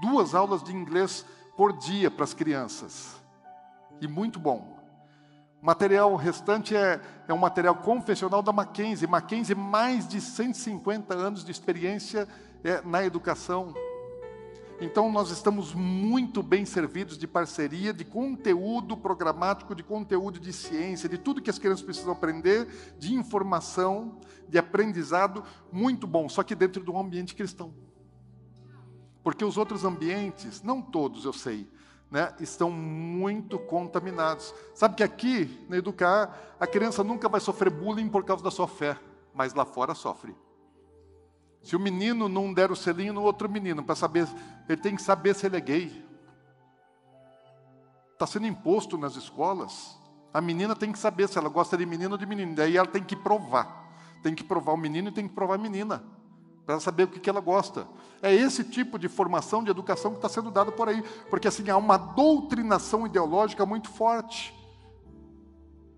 Speaker 1: Duas aulas de inglês por dia para as crianças. E muito bom. O material restante é, é um material confessional da Mackenzie. Mackenzie, mais de 150 anos de experiência é, na educação. Então, nós estamos muito bem servidos de parceria, de conteúdo programático, de conteúdo de ciência, de tudo que as crianças precisam aprender, de informação, de aprendizado, muito bom, só que dentro de um ambiente cristão. Porque os outros ambientes, não todos eu sei, né, estão muito contaminados. Sabe que aqui, na Educar, a criança nunca vai sofrer bullying por causa da sua fé, mas lá fora sofre. Se o menino não der o selinho no outro menino, para saber, ele tem que saber se ele é gay. Está sendo imposto nas escolas. A menina tem que saber se ela gosta de menino ou de menino. Daí ela tem que provar. Tem que provar o menino e tem que provar a menina. Para saber o que, ela gosta. É esse tipo de formação, de educação que está sendo dado por aí. Porque assim, há uma doutrinação ideológica muito forte.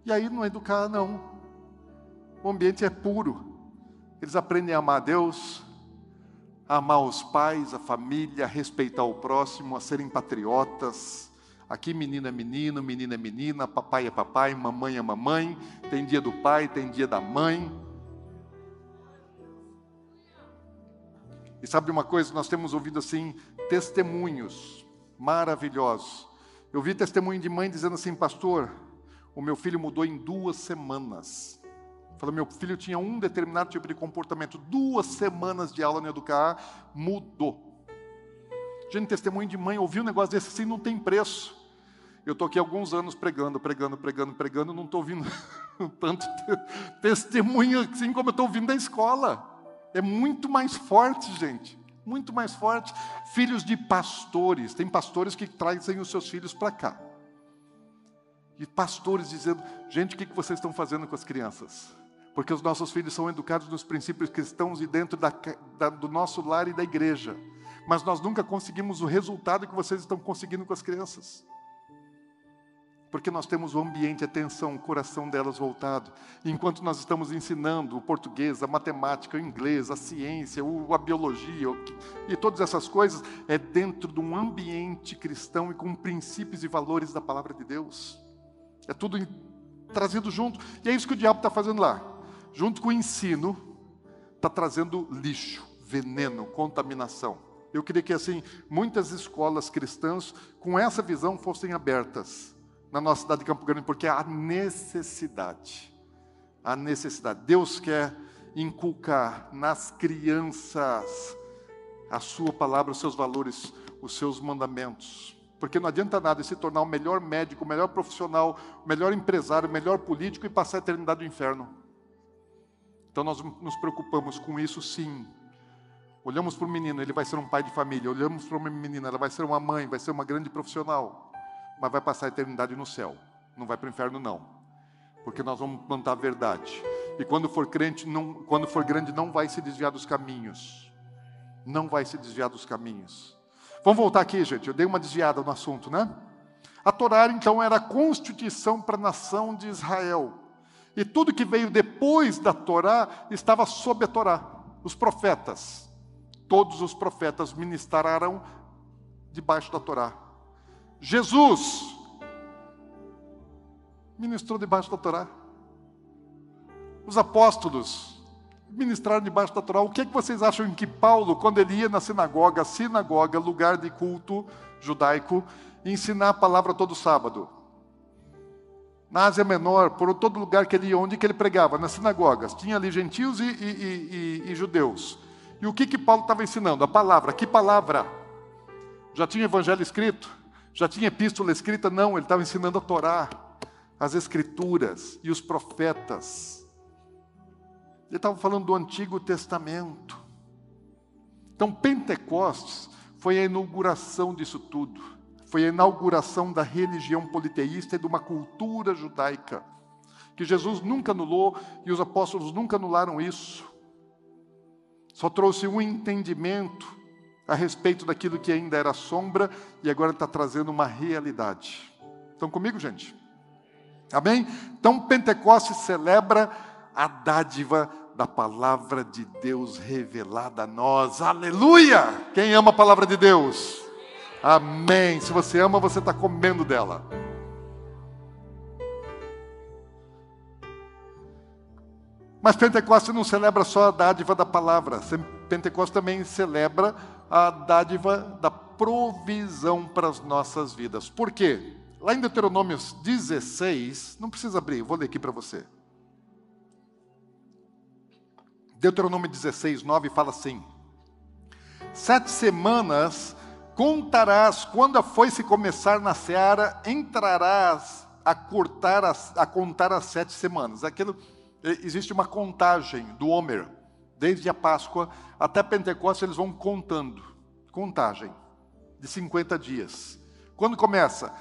Speaker 1: E aí não educar, não. O ambiente é puro. Eles aprendem a amar a Deus, a amar os pais, a família, a respeitar o próximo, a serem patriotas. Aqui menino é menino, menina é menina, papai é papai, mamãe é mamãe. Tem dia do pai, tem dia da mãe. E sabe uma coisa? Nós temos ouvido assim testemunhos maravilhosos. Eu vi testemunho de mãe dizendo assim, pastor, o meu filho mudou em duas semanas. Falou, meu filho tinha um determinado tipo de comportamento. Duas semanas de aula no Educar, mudou. Gente, testemunho de mãe, ouviu um negócio desse assim, não tem preço. Eu estou aqui alguns anos pregando, pregando, pregando, pregando, não estou ouvindo tanto testemunho assim como eu estou ouvindo da escola. É muito mais forte, gente. Muito mais forte. Filhos de pastores. Tem pastores que trazem os seus filhos para cá. E pastores dizendo: gente, o que vocês estão fazendo com as crianças? Porque os nossos filhos são educados nos princípios cristãos e dentro da, da, do nosso lar e da igreja, mas nós nunca conseguimos o resultado que vocês estão conseguindo com as crianças. Porque nós temos o ambiente, a atenção, o coração delas voltado. enquanto nós estamos ensinando o português, a matemática, o inglês, a ciência, a biologia e todas essas coisas, é dentro de um ambiente cristão e com princípios e valores da palavra de Deus. É tudo trazido junto. E é isso que o diabo está fazendo lá junto com o ensino, está trazendo lixo, veneno, contaminação. Eu queria que assim muitas escolas cristãs com essa visão fossem abertas na nossa cidade de Campo Grande, porque há necessidade. Há necessidade. Deus quer inculcar nas crianças a sua palavra, os seus valores, os seus mandamentos. Porque não adianta nada se tornar o melhor médico, o melhor profissional, o melhor empresário, o melhor político e passar a eternidade no inferno. Então nós nos preocupamos com isso sim. Olhamos para o menino, ele vai ser um pai de família. Olhamos para uma menina, ela vai ser uma mãe, vai ser uma grande profissional. Mas vai passar a eternidade no céu. Não vai para o inferno, não. Porque nós vamos plantar a verdade. E quando for crente, não, quando for grande, não vai se desviar dos caminhos. Não vai se desviar dos caminhos. Vamos voltar aqui, gente. Eu dei uma desviada no assunto, né? A Torá, então, era a constituição para a nação de Israel. E tudo que veio depois da Torá estava sob a Torá. Os profetas, todos os profetas ministraram debaixo da Torá. Jesus ministrou debaixo da Torá. Os apóstolos ministraram debaixo da Torá. O que, é que vocês acham que Paulo, quando ele ia na sinagoga, sinagoga, lugar de culto judaico, ensinar a palavra todo sábado? Na Ásia Menor, por todo lugar que ele ia, onde que ele pregava? Nas sinagogas. Tinha ali gentios e, e, e, e judeus. E o que, que Paulo estava ensinando? A palavra. Que palavra? Já tinha evangelho escrito? Já tinha epístola escrita? Não, ele estava ensinando a Torá, as escrituras e os profetas. Ele estava falando do Antigo Testamento. Então, Pentecostes foi a inauguração disso tudo. Foi a inauguração da religião politeísta e de uma cultura judaica. Que Jesus nunca anulou e os apóstolos nunca anularam isso. Só trouxe um entendimento a respeito daquilo que ainda era sombra e agora está trazendo uma realidade. Estão comigo, gente? Amém? Então, Pentecostes celebra a dádiva da palavra de Deus revelada a nós. Aleluia! Quem ama a palavra de Deus? Amém. Se você ama, você está comendo dela. Mas Pentecostes não celebra só a dádiva da palavra, Pentecostes também celebra a dádiva da provisão para as nossas vidas. Por quê? Lá em Deuteronômio 16, não precisa abrir, vou ler aqui para você. Deuteronômio 16, 9 fala assim: Sete semanas contarás quando a foice começar na seara, entrarás a cortar as, a contar as sete semanas. Aquilo, existe uma contagem do Homer, desde a Páscoa até Pentecostes, eles vão contando, contagem de 50 dias. Quando começa?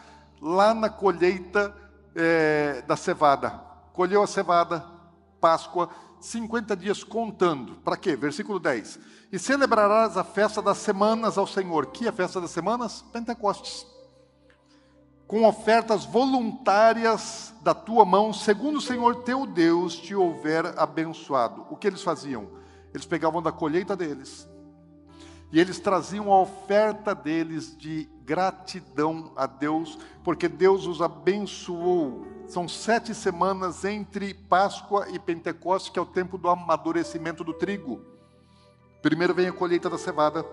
Speaker 1: Lá na colheita é, da cevada. Colheu a cevada, Páscoa, 50 dias contando. Para quê? Versículo 10. E celebrarás a festa das semanas ao Senhor. Que é a festa das semanas? Pentecostes. Com ofertas voluntárias da tua mão, segundo o Senhor teu Deus te houver abençoado. O que eles faziam? Eles pegavam da colheita deles e eles traziam a oferta deles de gratidão a Deus, porque Deus os abençoou são sete semanas entre Páscoa e Pentecostes, que é o tempo do amadurecimento do trigo. Primeiro vem a colheita da cevada.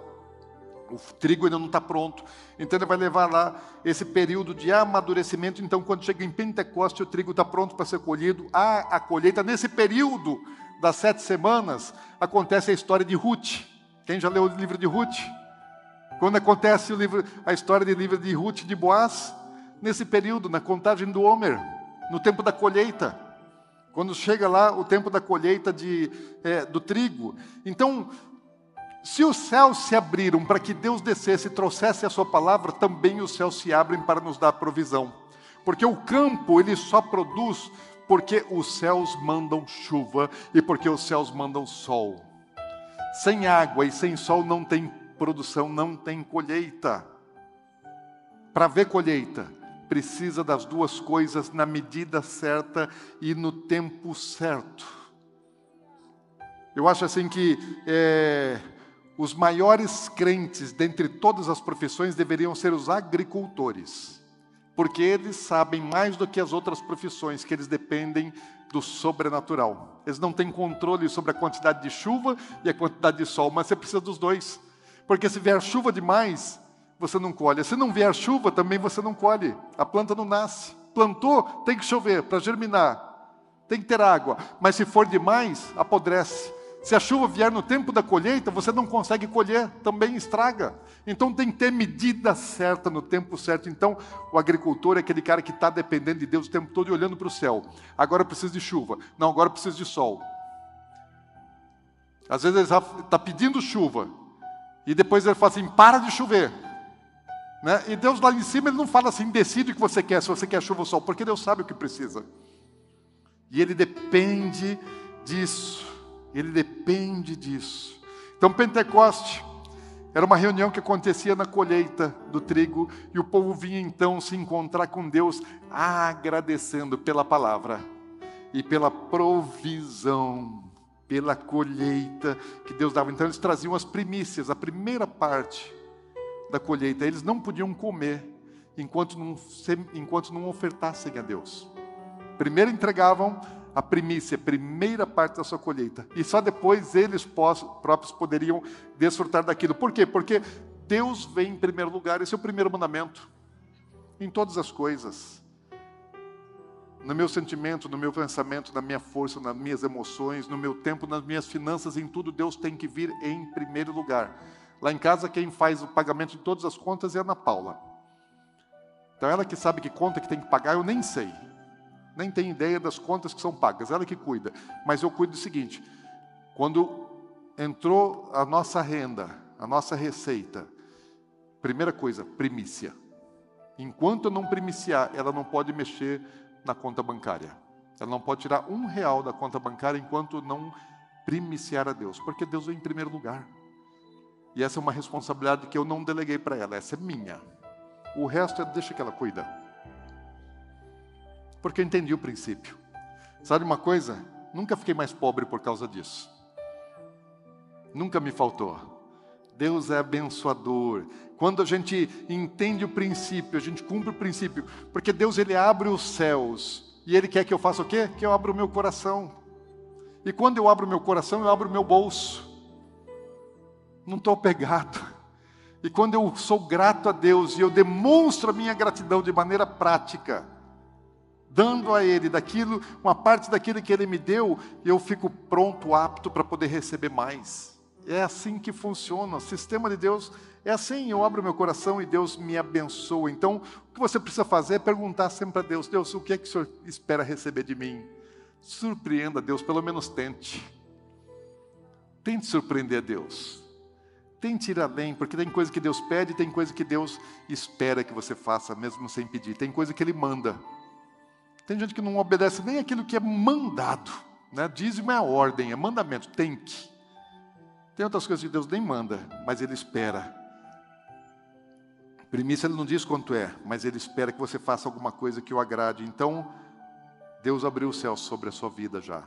Speaker 1: O trigo ainda não está pronto. Então ele vai levar lá esse período de amadurecimento. Então, quando chega em Pentecostes, o trigo está pronto para ser colhido. Há a colheita. Nesse período das sete semanas, acontece a história de Ruth. Quem já leu o livro de Ruth? Quando acontece o livro, a história do livro de Ruth de Boaz? Nesse período, na contagem do Homer no tempo da colheita, quando chega lá o tempo da colheita de, é, do trigo. Então, se os céus se abriram para que Deus descesse e trouxesse a sua palavra, também os céus se abrem para nos dar provisão. Porque o campo, ele só produz porque os céus mandam chuva e porque os céus mandam sol. Sem água e sem sol não tem produção, não tem colheita. Para ver colheita, precisa das duas coisas na medida certa e no tempo certo. Eu acho assim que é, os maiores crentes dentre todas as profissões deveriam ser os agricultores, porque eles sabem mais do que as outras profissões que eles dependem do sobrenatural. Eles não têm controle sobre a quantidade de chuva e a quantidade de sol, mas você precisa dos dois. Porque se vier chuva demais, você não colhe. Se não vier chuva, também você não colhe. A planta não nasce. Plantou, tem que chover para germinar. Tem que ter água. Mas se for demais, apodrece. Se a chuva vier no tempo da colheita, você não consegue colher, também estraga. Então tem que ter medida certa no tempo certo. Então o agricultor é aquele cara que está dependendo de Deus o tempo todo e olhando para o céu. Agora precisa de chuva. Não, agora precisa de sol. Às vezes ele está pedindo chuva. E depois ele fala assim: para de chover. Né? E Deus lá em cima ele não fala assim: decide o que você quer, se você quer chuva ou sol, porque Deus sabe o que precisa. E ele depende disso. Ele depende disso. Então, Pentecoste era uma reunião que acontecia na colheita do trigo e o povo vinha então se encontrar com Deus, agradecendo pela palavra e pela provisão, pela colheita que Deus dava. Então, eles traziam as primícias, a primeira parte da colheita. Eles não podiam comer enquanto não, enquanto não ofertassem a Deus. Primeiro entregavam a primícia, a primeira parte da sua colheita. E só depois eles próprios poderiam desfrutar daquilo. Por quê? Porque Deus vem em primeiro lugar, esse é o primeiro mandamento. Em todas as coisas. No meu sentimento, no meu pensamento, na minha força, nas minhas emoções, no meu tempo, nas minhas finanças, em tudo, Deus tem que vir em primeiro lugar. Lá em casa, quem faz o pagamento de todas as contas é a Ana Paula. Então, ela que sabe que conta que tem que pagar, eu nem sei nem tem ideia das contas que são pagas, ela que cuida. Mas eu cuido do seguinte: quando entrou a nossa renda, a nossa receita, primeira coisa, primícia. Enquanto eu não primiciar, ela não pode mexer na conta bancária. Ela não pode tirar um real da conta bancária enquanto não primiciar a Deus, porque Deus vem em primeiro lugar. E essa é uma responsabilidade que eu não deleguei para ela, essa é minha. O resto é deixa que ela cuida porque eu entendi o princípio. Sabe uma coisa? Nunca fiquei mais pobre por causa disso. Nunca me faltou. Deus é abençoador. Quando a gente entende o princípio, a gente cumpre o princípio, porque Deus ele abre os céus e ele quer que eu faça o quê? Que eu abra o meu coração. E quando eu abro o meu coração, eu abro o meu bolso. Não estou pegado. E quando eu sou grato a Deus e eu demonstro a minha gratidão de maneira prática, dando a Ele daquilo, uma parte daquilo que Ele me deu, eu fico pronto, apto para poder receber mais. É assim que funciona. O sistema de Deus é assim. Eu abro meu coração e Deus me abençoa. Então, o que você precisa fazer é perguntar sempre a Deus: Deus, o que é que o Senhor espera receber de mim? Surpreenda Deus, pelo menos tente. Tente surpreender Deus. Tente ir além, porque tem coisa que Deus pede, tem coisa que Deus espera que você faça, mesmo sem pedir. Tem coisa que Ele manda. Tem gente que não obedece nem aquilo que é mandado. Né? Dízimo é ordem, é mandamento, tem que. Tem outras coisas que Deus nem manda, mas Ele espera. Primícia Ele não diz quanto é, mas Ele espera que você faça alguma coisa que o agrade. Então, Deus abriu o céu sobre a sua vida já.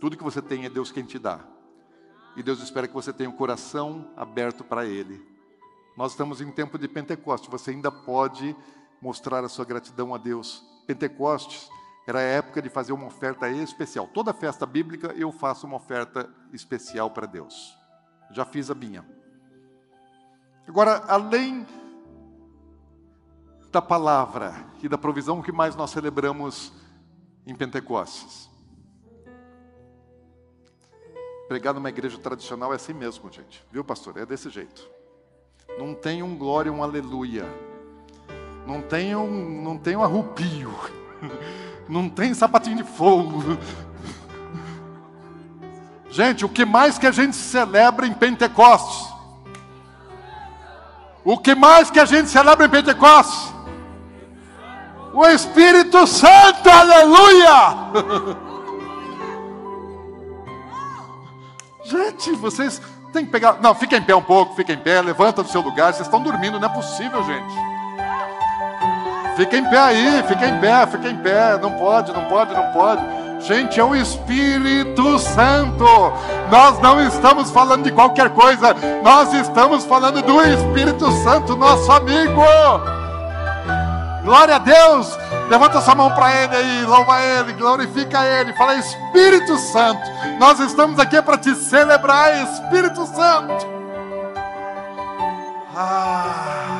Speaker 1: Tudo que você tem é Deus quem te dá. E Deus espera que você tenha o coração aberto para Ele. Nós estamos em tempo de Pentecostes, você ainda pode mostrar a sua gratidão a Deus Pentecostes era a época de fazer uma oferta especial. Toda festa bíblica eu faço uma oferta especial para Deus. Já fiz a minha. Agora, além da palavra e da provisão que mais nós celebramos em Pentecostes. Pregar numa igreja tradicional é assim mesmo, gente. Viu, pastor? É desse jeito. Não tem um glória, um aleluia não tem um, não tem um arrupio, não tem sapatinho de fogo. Gente, o que mais que a gente celebra em Pentecostes? O que mais que a gente celebra em Pentecostes? O Espírito Santo, aleluia! Gente, vocês têm que pegar. Não, fiquem em pé um pouco, fiquem em pé, levanta do seu lugar. Vocês estão dormindo, não é possível, gente. Fica em pé aí, fica em pé, fica em pé. Não pode, não pode, não pode. Gente, é o Espírito Santo. Nós não estamos falando de qualquer coisa. Nós estamos falando do Espírito Santo, nosso amigo. Glória a Deus. Levanta sua mão para Ele aí, louva Ele, glorifica Ele. Fala, Espírito Santo. Nós estamos aqui para te celebrar, Espírito Santo. Ah.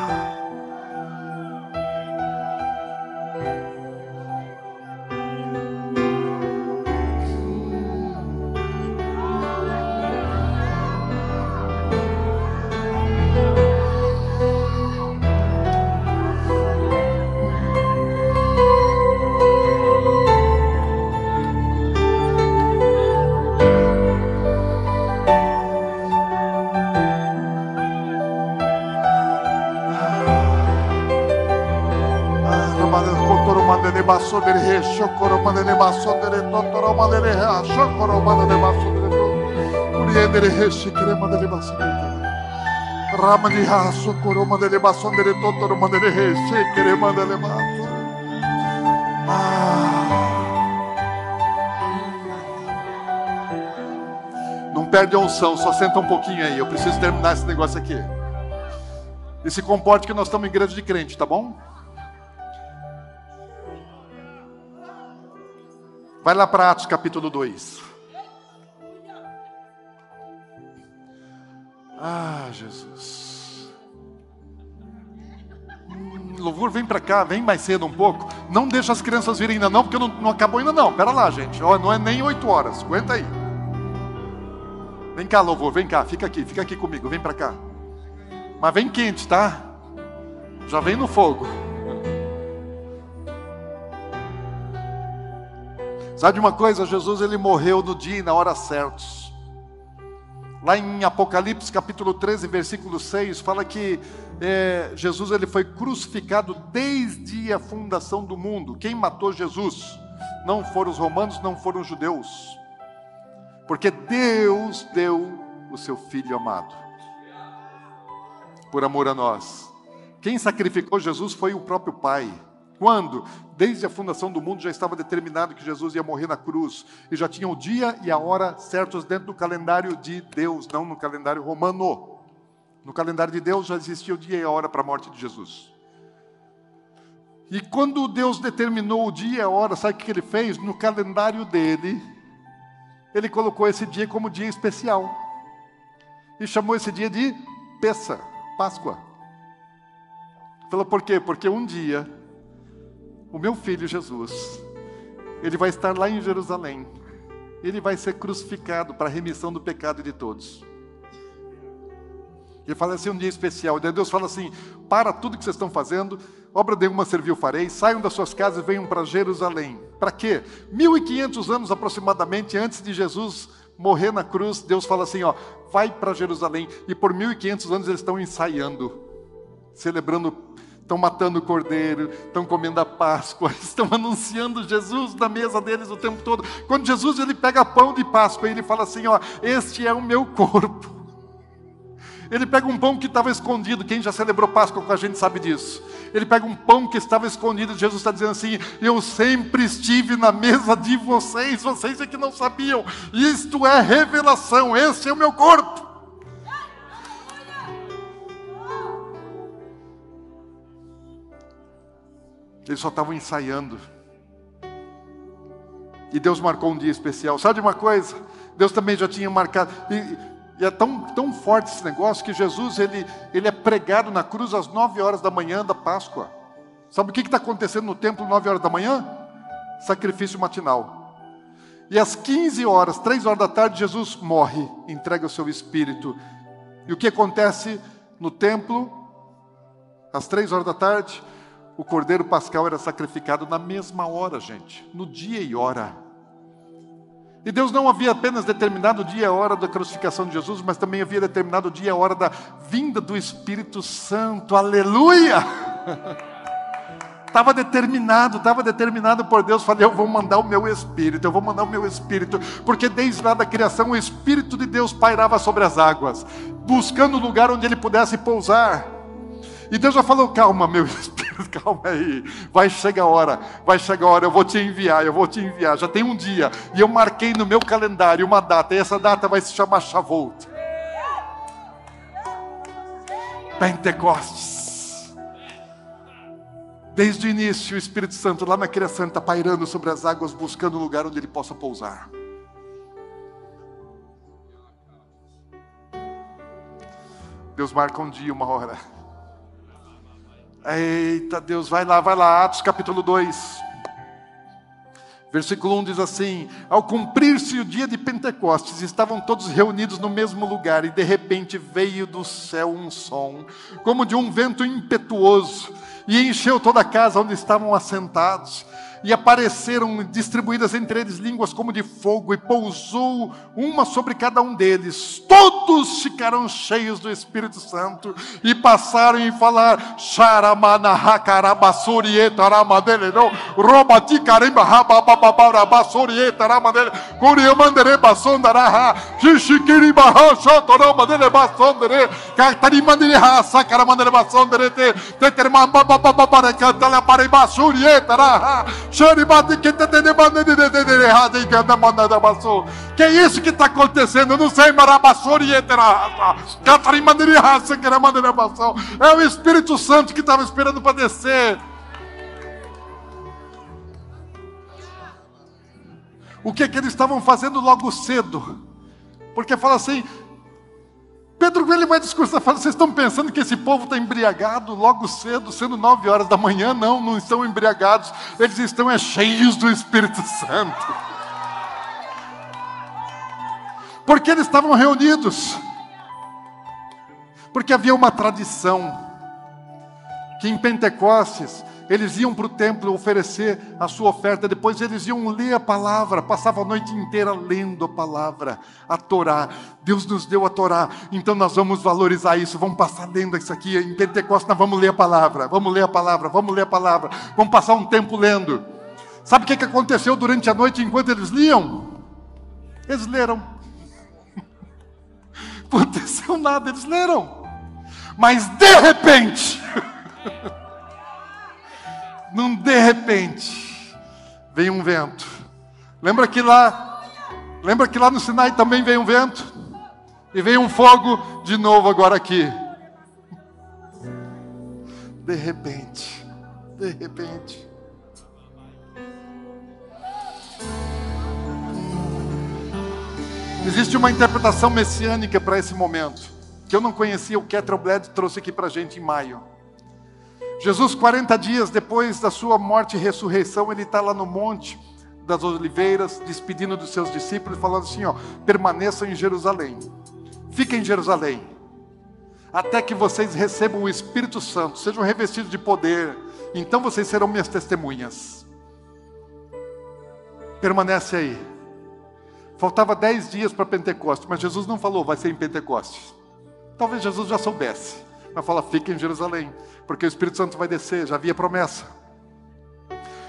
Speaker 1: Shokoro mandere basondere totoro mandere he shokoro mandere basondere to uriendere he shikere mandere basondere ha totoro Não perde a unção, só senta um pouquinho aí. Eu preciso terminar esse negócio aqui. E se comporte que nós estamos em igreja de crente, tá bom? Vai lá para Atos capítulo 2. Ah, Jesus. Hum, louvor, vem para cá, vem mais cedo um pouco. Não deixa as crianças virem ainda não, porque não, não acabou ainda não. Pera lá, gente. Ó, não é nem oito horas. Aguenta aí. Vem cá, louvor, vem cá. Fica aqui, fica aqui comigo. Vem para cá. Mas vem quente, tá? Já vem no fogo. Sabe de uma coisa? Jesus ele morreu no dia e na hora certos. Lá em Apocalipse capítulo 13, versículo 6, fala que é, Jesus ele foi crucificado desde a fundação do mundo. Quem matou Jesus? Não foram os romanos, não foram os judeus. Porque Deus deu o seu Filho amado. Por amor a nós. Quem sacrificou Jesus foi o próprio Pai. Quando? Desde a fundação do mundo já estava determinado que Jesus ia morrer na cruz. E já tinha o dia e a hora certos dentro do calendário de Deus, não no calendário romano. No calendário de Deus já existia o dia e a hora para a morte de Jesus. E quando Deus determinou o dia e a hora, sabe o que ele fez? No calendário dele, ele colocou esse dia como dia especial. E chamou esse dia de Peça, Páscoa. Falou por quê? Porque um dia o meu filho Jesus, ele vai estar lá em Jerusalém. Ele vai ser crucificado para a remissão do pecado de todos. Ele fala assim, um dia especial. Deus fala assim: para tudo que vocês estão fazendo, obra nenhuma serviu farei, saiam das suas casas e venham para Jerusalém. Para quê? 1500 anos aproximadamente antes de Jesus morrer na cruz, Deus fala assim: ó, vai para Jerusalém. E por 1500 anos eles estão ensaiando, celebrando estão matando o cordeiro, estão comendo a Páscoa, estão anunciando Jesus na mesa deles o tempo todo. Quando Jesus ele pega pão de Páscoa e ele fala assim: ó, este é o meu corpo. Ele pega um pão que estava escondido, quem já celebrou Páscoa com a gente sabe disso. Ele pega um pão que estava escondido, Jesus está dizendo assim: Eu sempre estive na mesa de vocês, vocês é que não sabiam. Isto é revelação, esse é o meu corpo. Eles só estavam ensaiando. E Deus marcou um dia especial. Sabe de uma coisa? Deus também já tinha marcado. E, e, é tão, tão forte esse negócio que Jesus ele, ele é pregado na cruz às nove horas da manhã da Páscoa. Sabe o que está acontecendo no templo nove horas da manhã? Sacrifício matinal. E às 15 horas, três horas da tarde, Jesus morre, entrega o seu espírito. E o que acontece no templo? Às três horas da tarde, o cordeiro pascal era sacrificado na mesma hora, gente, no dia e hora. E Deus não havia apenas determinado o dia e a hora da crucificação de Jesus, mas também havia determinado o dia e a hora da vinda do Espírito Santo. Aleluia! Estava determinado, estava determinado por Deus. Falei, eu vou mandar o meu Espírito, eu vou mandar o meu Espírito, porque desde lá da criação o Espírito de Deus pairava sobre as águas, buscando o lugar onde ele pudesse pousar. E Deus já falou: calma, meu espírito, calma aí. Vai chegar a hora, vai chegar a hora, eu vou te enviar, eu vou te enviar. Já tem um dia, e eu marquei no meu calendário uma data, e essa data vai se chamar Shavuot. Pentecostes. Desde o início, o Espírito Santo, lá na criação, está pairando sobre as águas, buscando um lugar onde ele possa pousar. Deus marca um dia, uma hora. Eita Deus, vai lá, vai lá, Atos capítulo 2. Versículo 1 diz assim: Ao cumprir-se o dia de Pentecostes, estavam todos reunidos no mesmo lugar, e de repente veio do céu um som, como de um vento impetuoso, e encheu toda a casa onde estavam assentados. E apareceram distribuídas entre eles línguas como de fogo, e pousou uma sobre cada um deles. Todos ficaram cheios do Espírito Santo e passaram a falar: que é isso que está acontecendo? Não sei, É o Espírito Santo que estava esperando para descer. O que, é que eles estavam fazendo logo cedo? Porque fala assim, Pedro ele vai discursar, fala, vocês estão pensando que esse povo está embriagado logo cedo, sendo nove horas da manhã? Não, não estão embriagados, eles estão é, cheios do Espírito Santo. Porque eles estavam reunidos. Porque havia uma tradição que em Pentecostes eles iam para o templo oferecer a sua oferta, depois eles iam ler a palavra, passavam a noite inteira lendo a palavra, a Torá. Deus nos deu a Torá, então nós vamos valorizar isso, vamos passar lendo isso aqui. Em Pentecostes nós vamos ler a palavra, vamos ler a palavra, vamos ler a palavra, vamos passar um tempo lendo. Sabe o que aconteceu durante a noite enquanto eles liam? Eles leram. Aconteceu nada, eles leram. Mas de repente, num de repente, vem um vento. Lembra que lá, lembra que lá no Sinai também veio um vento? E veio um fogo de novo agora aqui. De repente, de repente. Existe uma interpretação messiânica para esse momento, que eu não conhecia, o Ketra Bled trouxe aqui para a gente em maio. Jesus, 40 dias depois da sua morte e ressurreição, ele está lá no monte das oliveiras, despedindo dos seus discípulos, falando assim: ó, permaneçam em Jerusalém, fiquem em Jerusalém, até que vocês recebam o Espírito Santo, sejam revestidos de poder, então vocês serão minhas testemunhas. Permanece aí. Faltava dez dias para Pentecostes, mas Jesus não falou, vai ser em Pentecostes. Talvez Jesus já soubesse, mas fala, fica em Jerusalém porque o Espírito Santo vai descer, já havia promessa.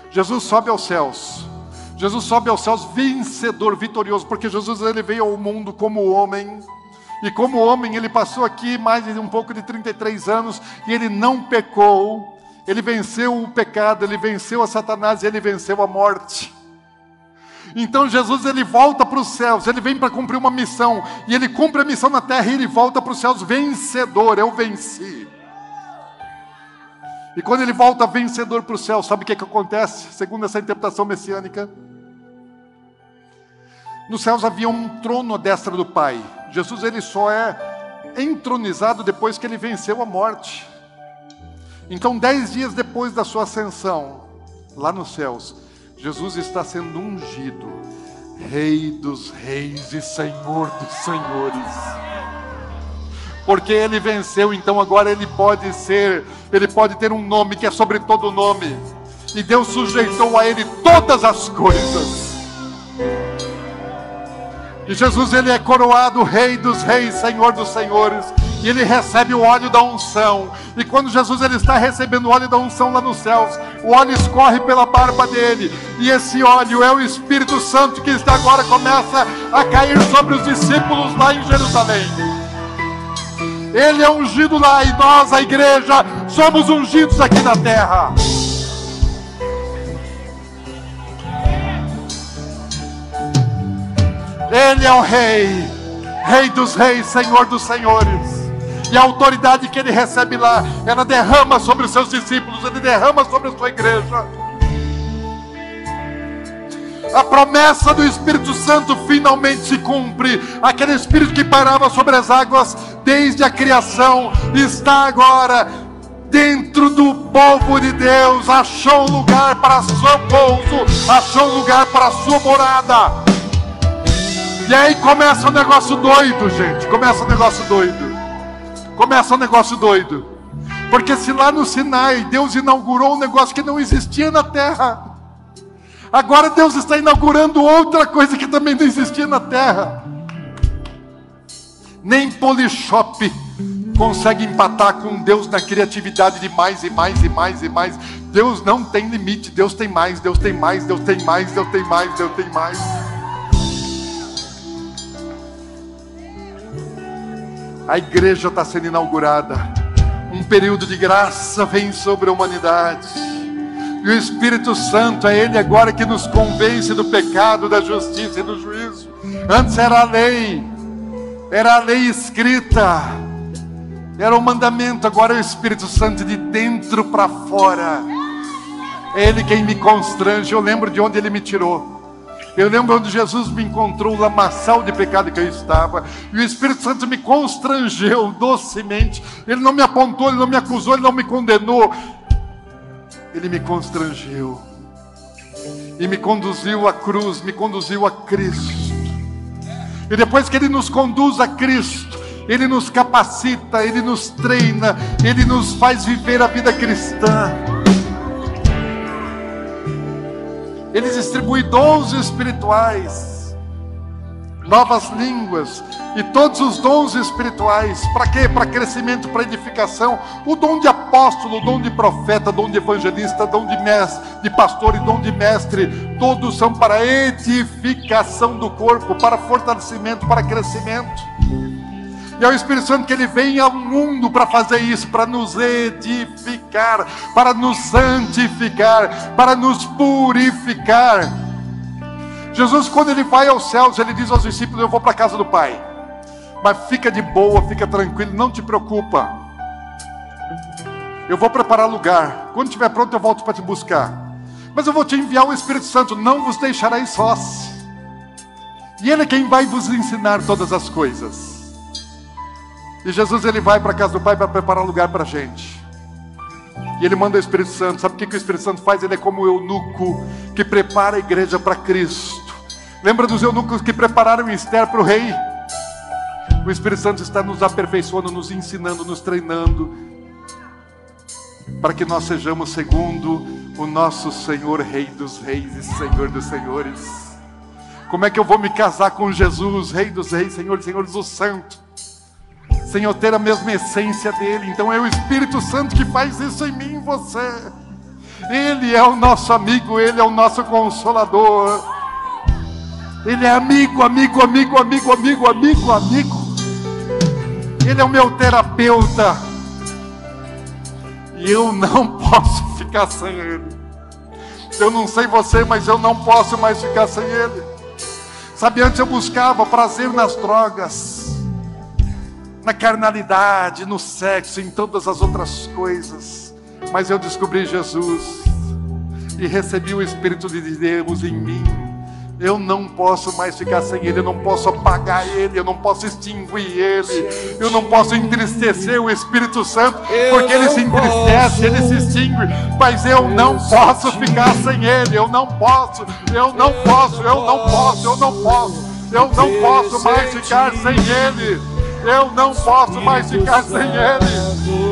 Speaker 1: Jesus sobe aos céus. Jesus sobe aos céus vencedor, vitorioso, porque Jesus ele veio ao mundo como homem. E como homem, ele passou aqui mais de um pouco de 33 anos e ele não pecou. Ele venceu o pecado, ele venceu a Satanás e ele venceu a morte. Então Jesus ele volta para os céus, ele vem para cumprir uma missão, e ele cumpre a missão na terra e ele volta para os céus vencedor. Eu venci. E quando ele volta vencedor para o céu, sabe o que, que acontece? Segundo essa interpretação messiânica. Nos céus havia um trono à destra do Pai. Jesus ele só é entronizado depois que ele venceu a morte. Então, dez dias depois da sua ascensão, lá nos céus, Jesus está sendo ungido, Rei dos Reis e Senhor dos Senhores porque ele venceu, então agora ele pode ser, ele pode ter um nome que é sobre todo nome. E Deus sujeitou a ele todas as coisas. E Jesus ele é coroado rei dos reis, senhor dos senhores, e ele recebe o óleo da unção. E quando Jesus ele está recebendo o óleo da unção lá nos céus, o óleo escorre pela barba dele, e esse óleo é o Espírito Santo que está agora começa a cair sobre os discípulos lá em Jerusalém. Ele é ungido lá e nós, a igreja, somos ungidos aqui na terra. Ele é o Rei, Rei dos Reis, Senhor dos Senhores. E a autoridade que ele recebe lá, ela derrama sobre os seus discípulos, ele derrama sobre a sua igreja a promessa do Espírito Santo finalmente se cumpre. Aquele Espírito que parava sobre as águas desde a criação está agora dentro do povo de Deus. Achou lugar para seu pouso, achou lugar para sua morada. E aí começa um negócio doido, gente. Começa um negócio doido. Começa um negócio doido. Porque se lá no Sinai Deus inaugurou um negócio que não existia na terra Agora Deus está inaugurando outra coisa que também não existia na terra. Nem Polishop consegue empatar com Deus na criatividade de mais e mais e mais e mais. Deus não tem limite, Deus tem mais, Deus tem mais, Deus tem mais, Deus tem mais, Deus tem mais. A igreja está sendo inaugurada. Um período de graça vem sobre a humanidade. E o Espírito Santo é Ele agora que nos convence do pecado, da justiça e do juízo. Antes era a lei, era a lei escrita, era o mandamento, agora é o Espírito Santo de dentro para fora. É Ele quem me constrange. Eu lembro de onde Ele me tirou. Eu lembro onde Jesus me encontrou, o lamaçal de pecado que eu estava, e o Espírito Santo me constrangeu docemente. Ele não me apontou, ele não me acusou, ele não me condenou, ele me constrangeu e me conduziu à cruz, me conduziu a Cristo. E depois que Ele nos conduz a Cristo, Ele nos capacita, Ele nos treina, Ele nos faz viver a vida cristã. Ele distribui dons espirituais novas línguas e todos os dons espirituais. Para quê? Para crescimento, para edificação. O dom de apóstolo, o dom de profeta, dom de evangelista, dom de mestre, de pastor e dom de mestre, todos são para edificação do corpo, para fortalecimento, para crescimento. E é o Espírito Santo que ele vem ao mundo para fazer isso, para nos edificar, para nos santificar, para nos purificar Jesus, quando ele vai aos céus, ele diz aos discípulos: Eu vou para a casa do Pai. Mas fica de boa, fica tranquilo, não te preocupa. Eu vou preparar lugar. Quando estiver pronto, eu volto para te buscar. Mas eu vou te enviar o Espírito Santo, não vos deixarei sós. E Ele é quem vai vos ensinar todas as coisas. E Jesus ele vai para a casa do Pai para preparar lugar para a gente. E ele manda o Espírito Santo. Sabe o que, que o Espírito Santo faz? Ele é como o eunuco que prepara a igreja para Cristo. Lembra dos eunucos que prepararam Esther para o rei? O Espírito Santo está nos aperfeiçoando, nos ensinando, nos treinando, para que nós sejamos segundo o nosso Senhor, Rei dos Reis e Senhor dos Senhores. Como é que eu vou me casar com Jesus, Rei dos Reis, Senhor dos Senhores, o Santo? Eu ter a mesma essência dele. Então é o Espírito Santo que faz isso em mim e você. Ele é o nosso amigo, ele é o nosso consolador. Ele é amigo, amigo, amigo, amigo, amigo, amigo, amigo. Ele é o meu terapeuta. E eu não posso ficar sem ele. Eu não sei você, mas eu não posso mais ficar sem ele. Sabe, antes eu buscava prazer nas drogas, na carnalidade, no sexo, em todas as outras coisas. Mas eu descobri Jesus e recebi o Espírito de Deus em mim. Eu não posso mais ficar sem Ele, eu não posso apagar Ele, eu não posso extinguir Ele, eu não posso entristecer o Espírito Santo, porque Ele se entristece, Ele se extingue, mas eu não posso ficar sem Ele, eu não posso, eu não posso, eu não posso, eu não posso, eu não posso mais ficar sem Ele, eu não posso mais ficar sem Ele.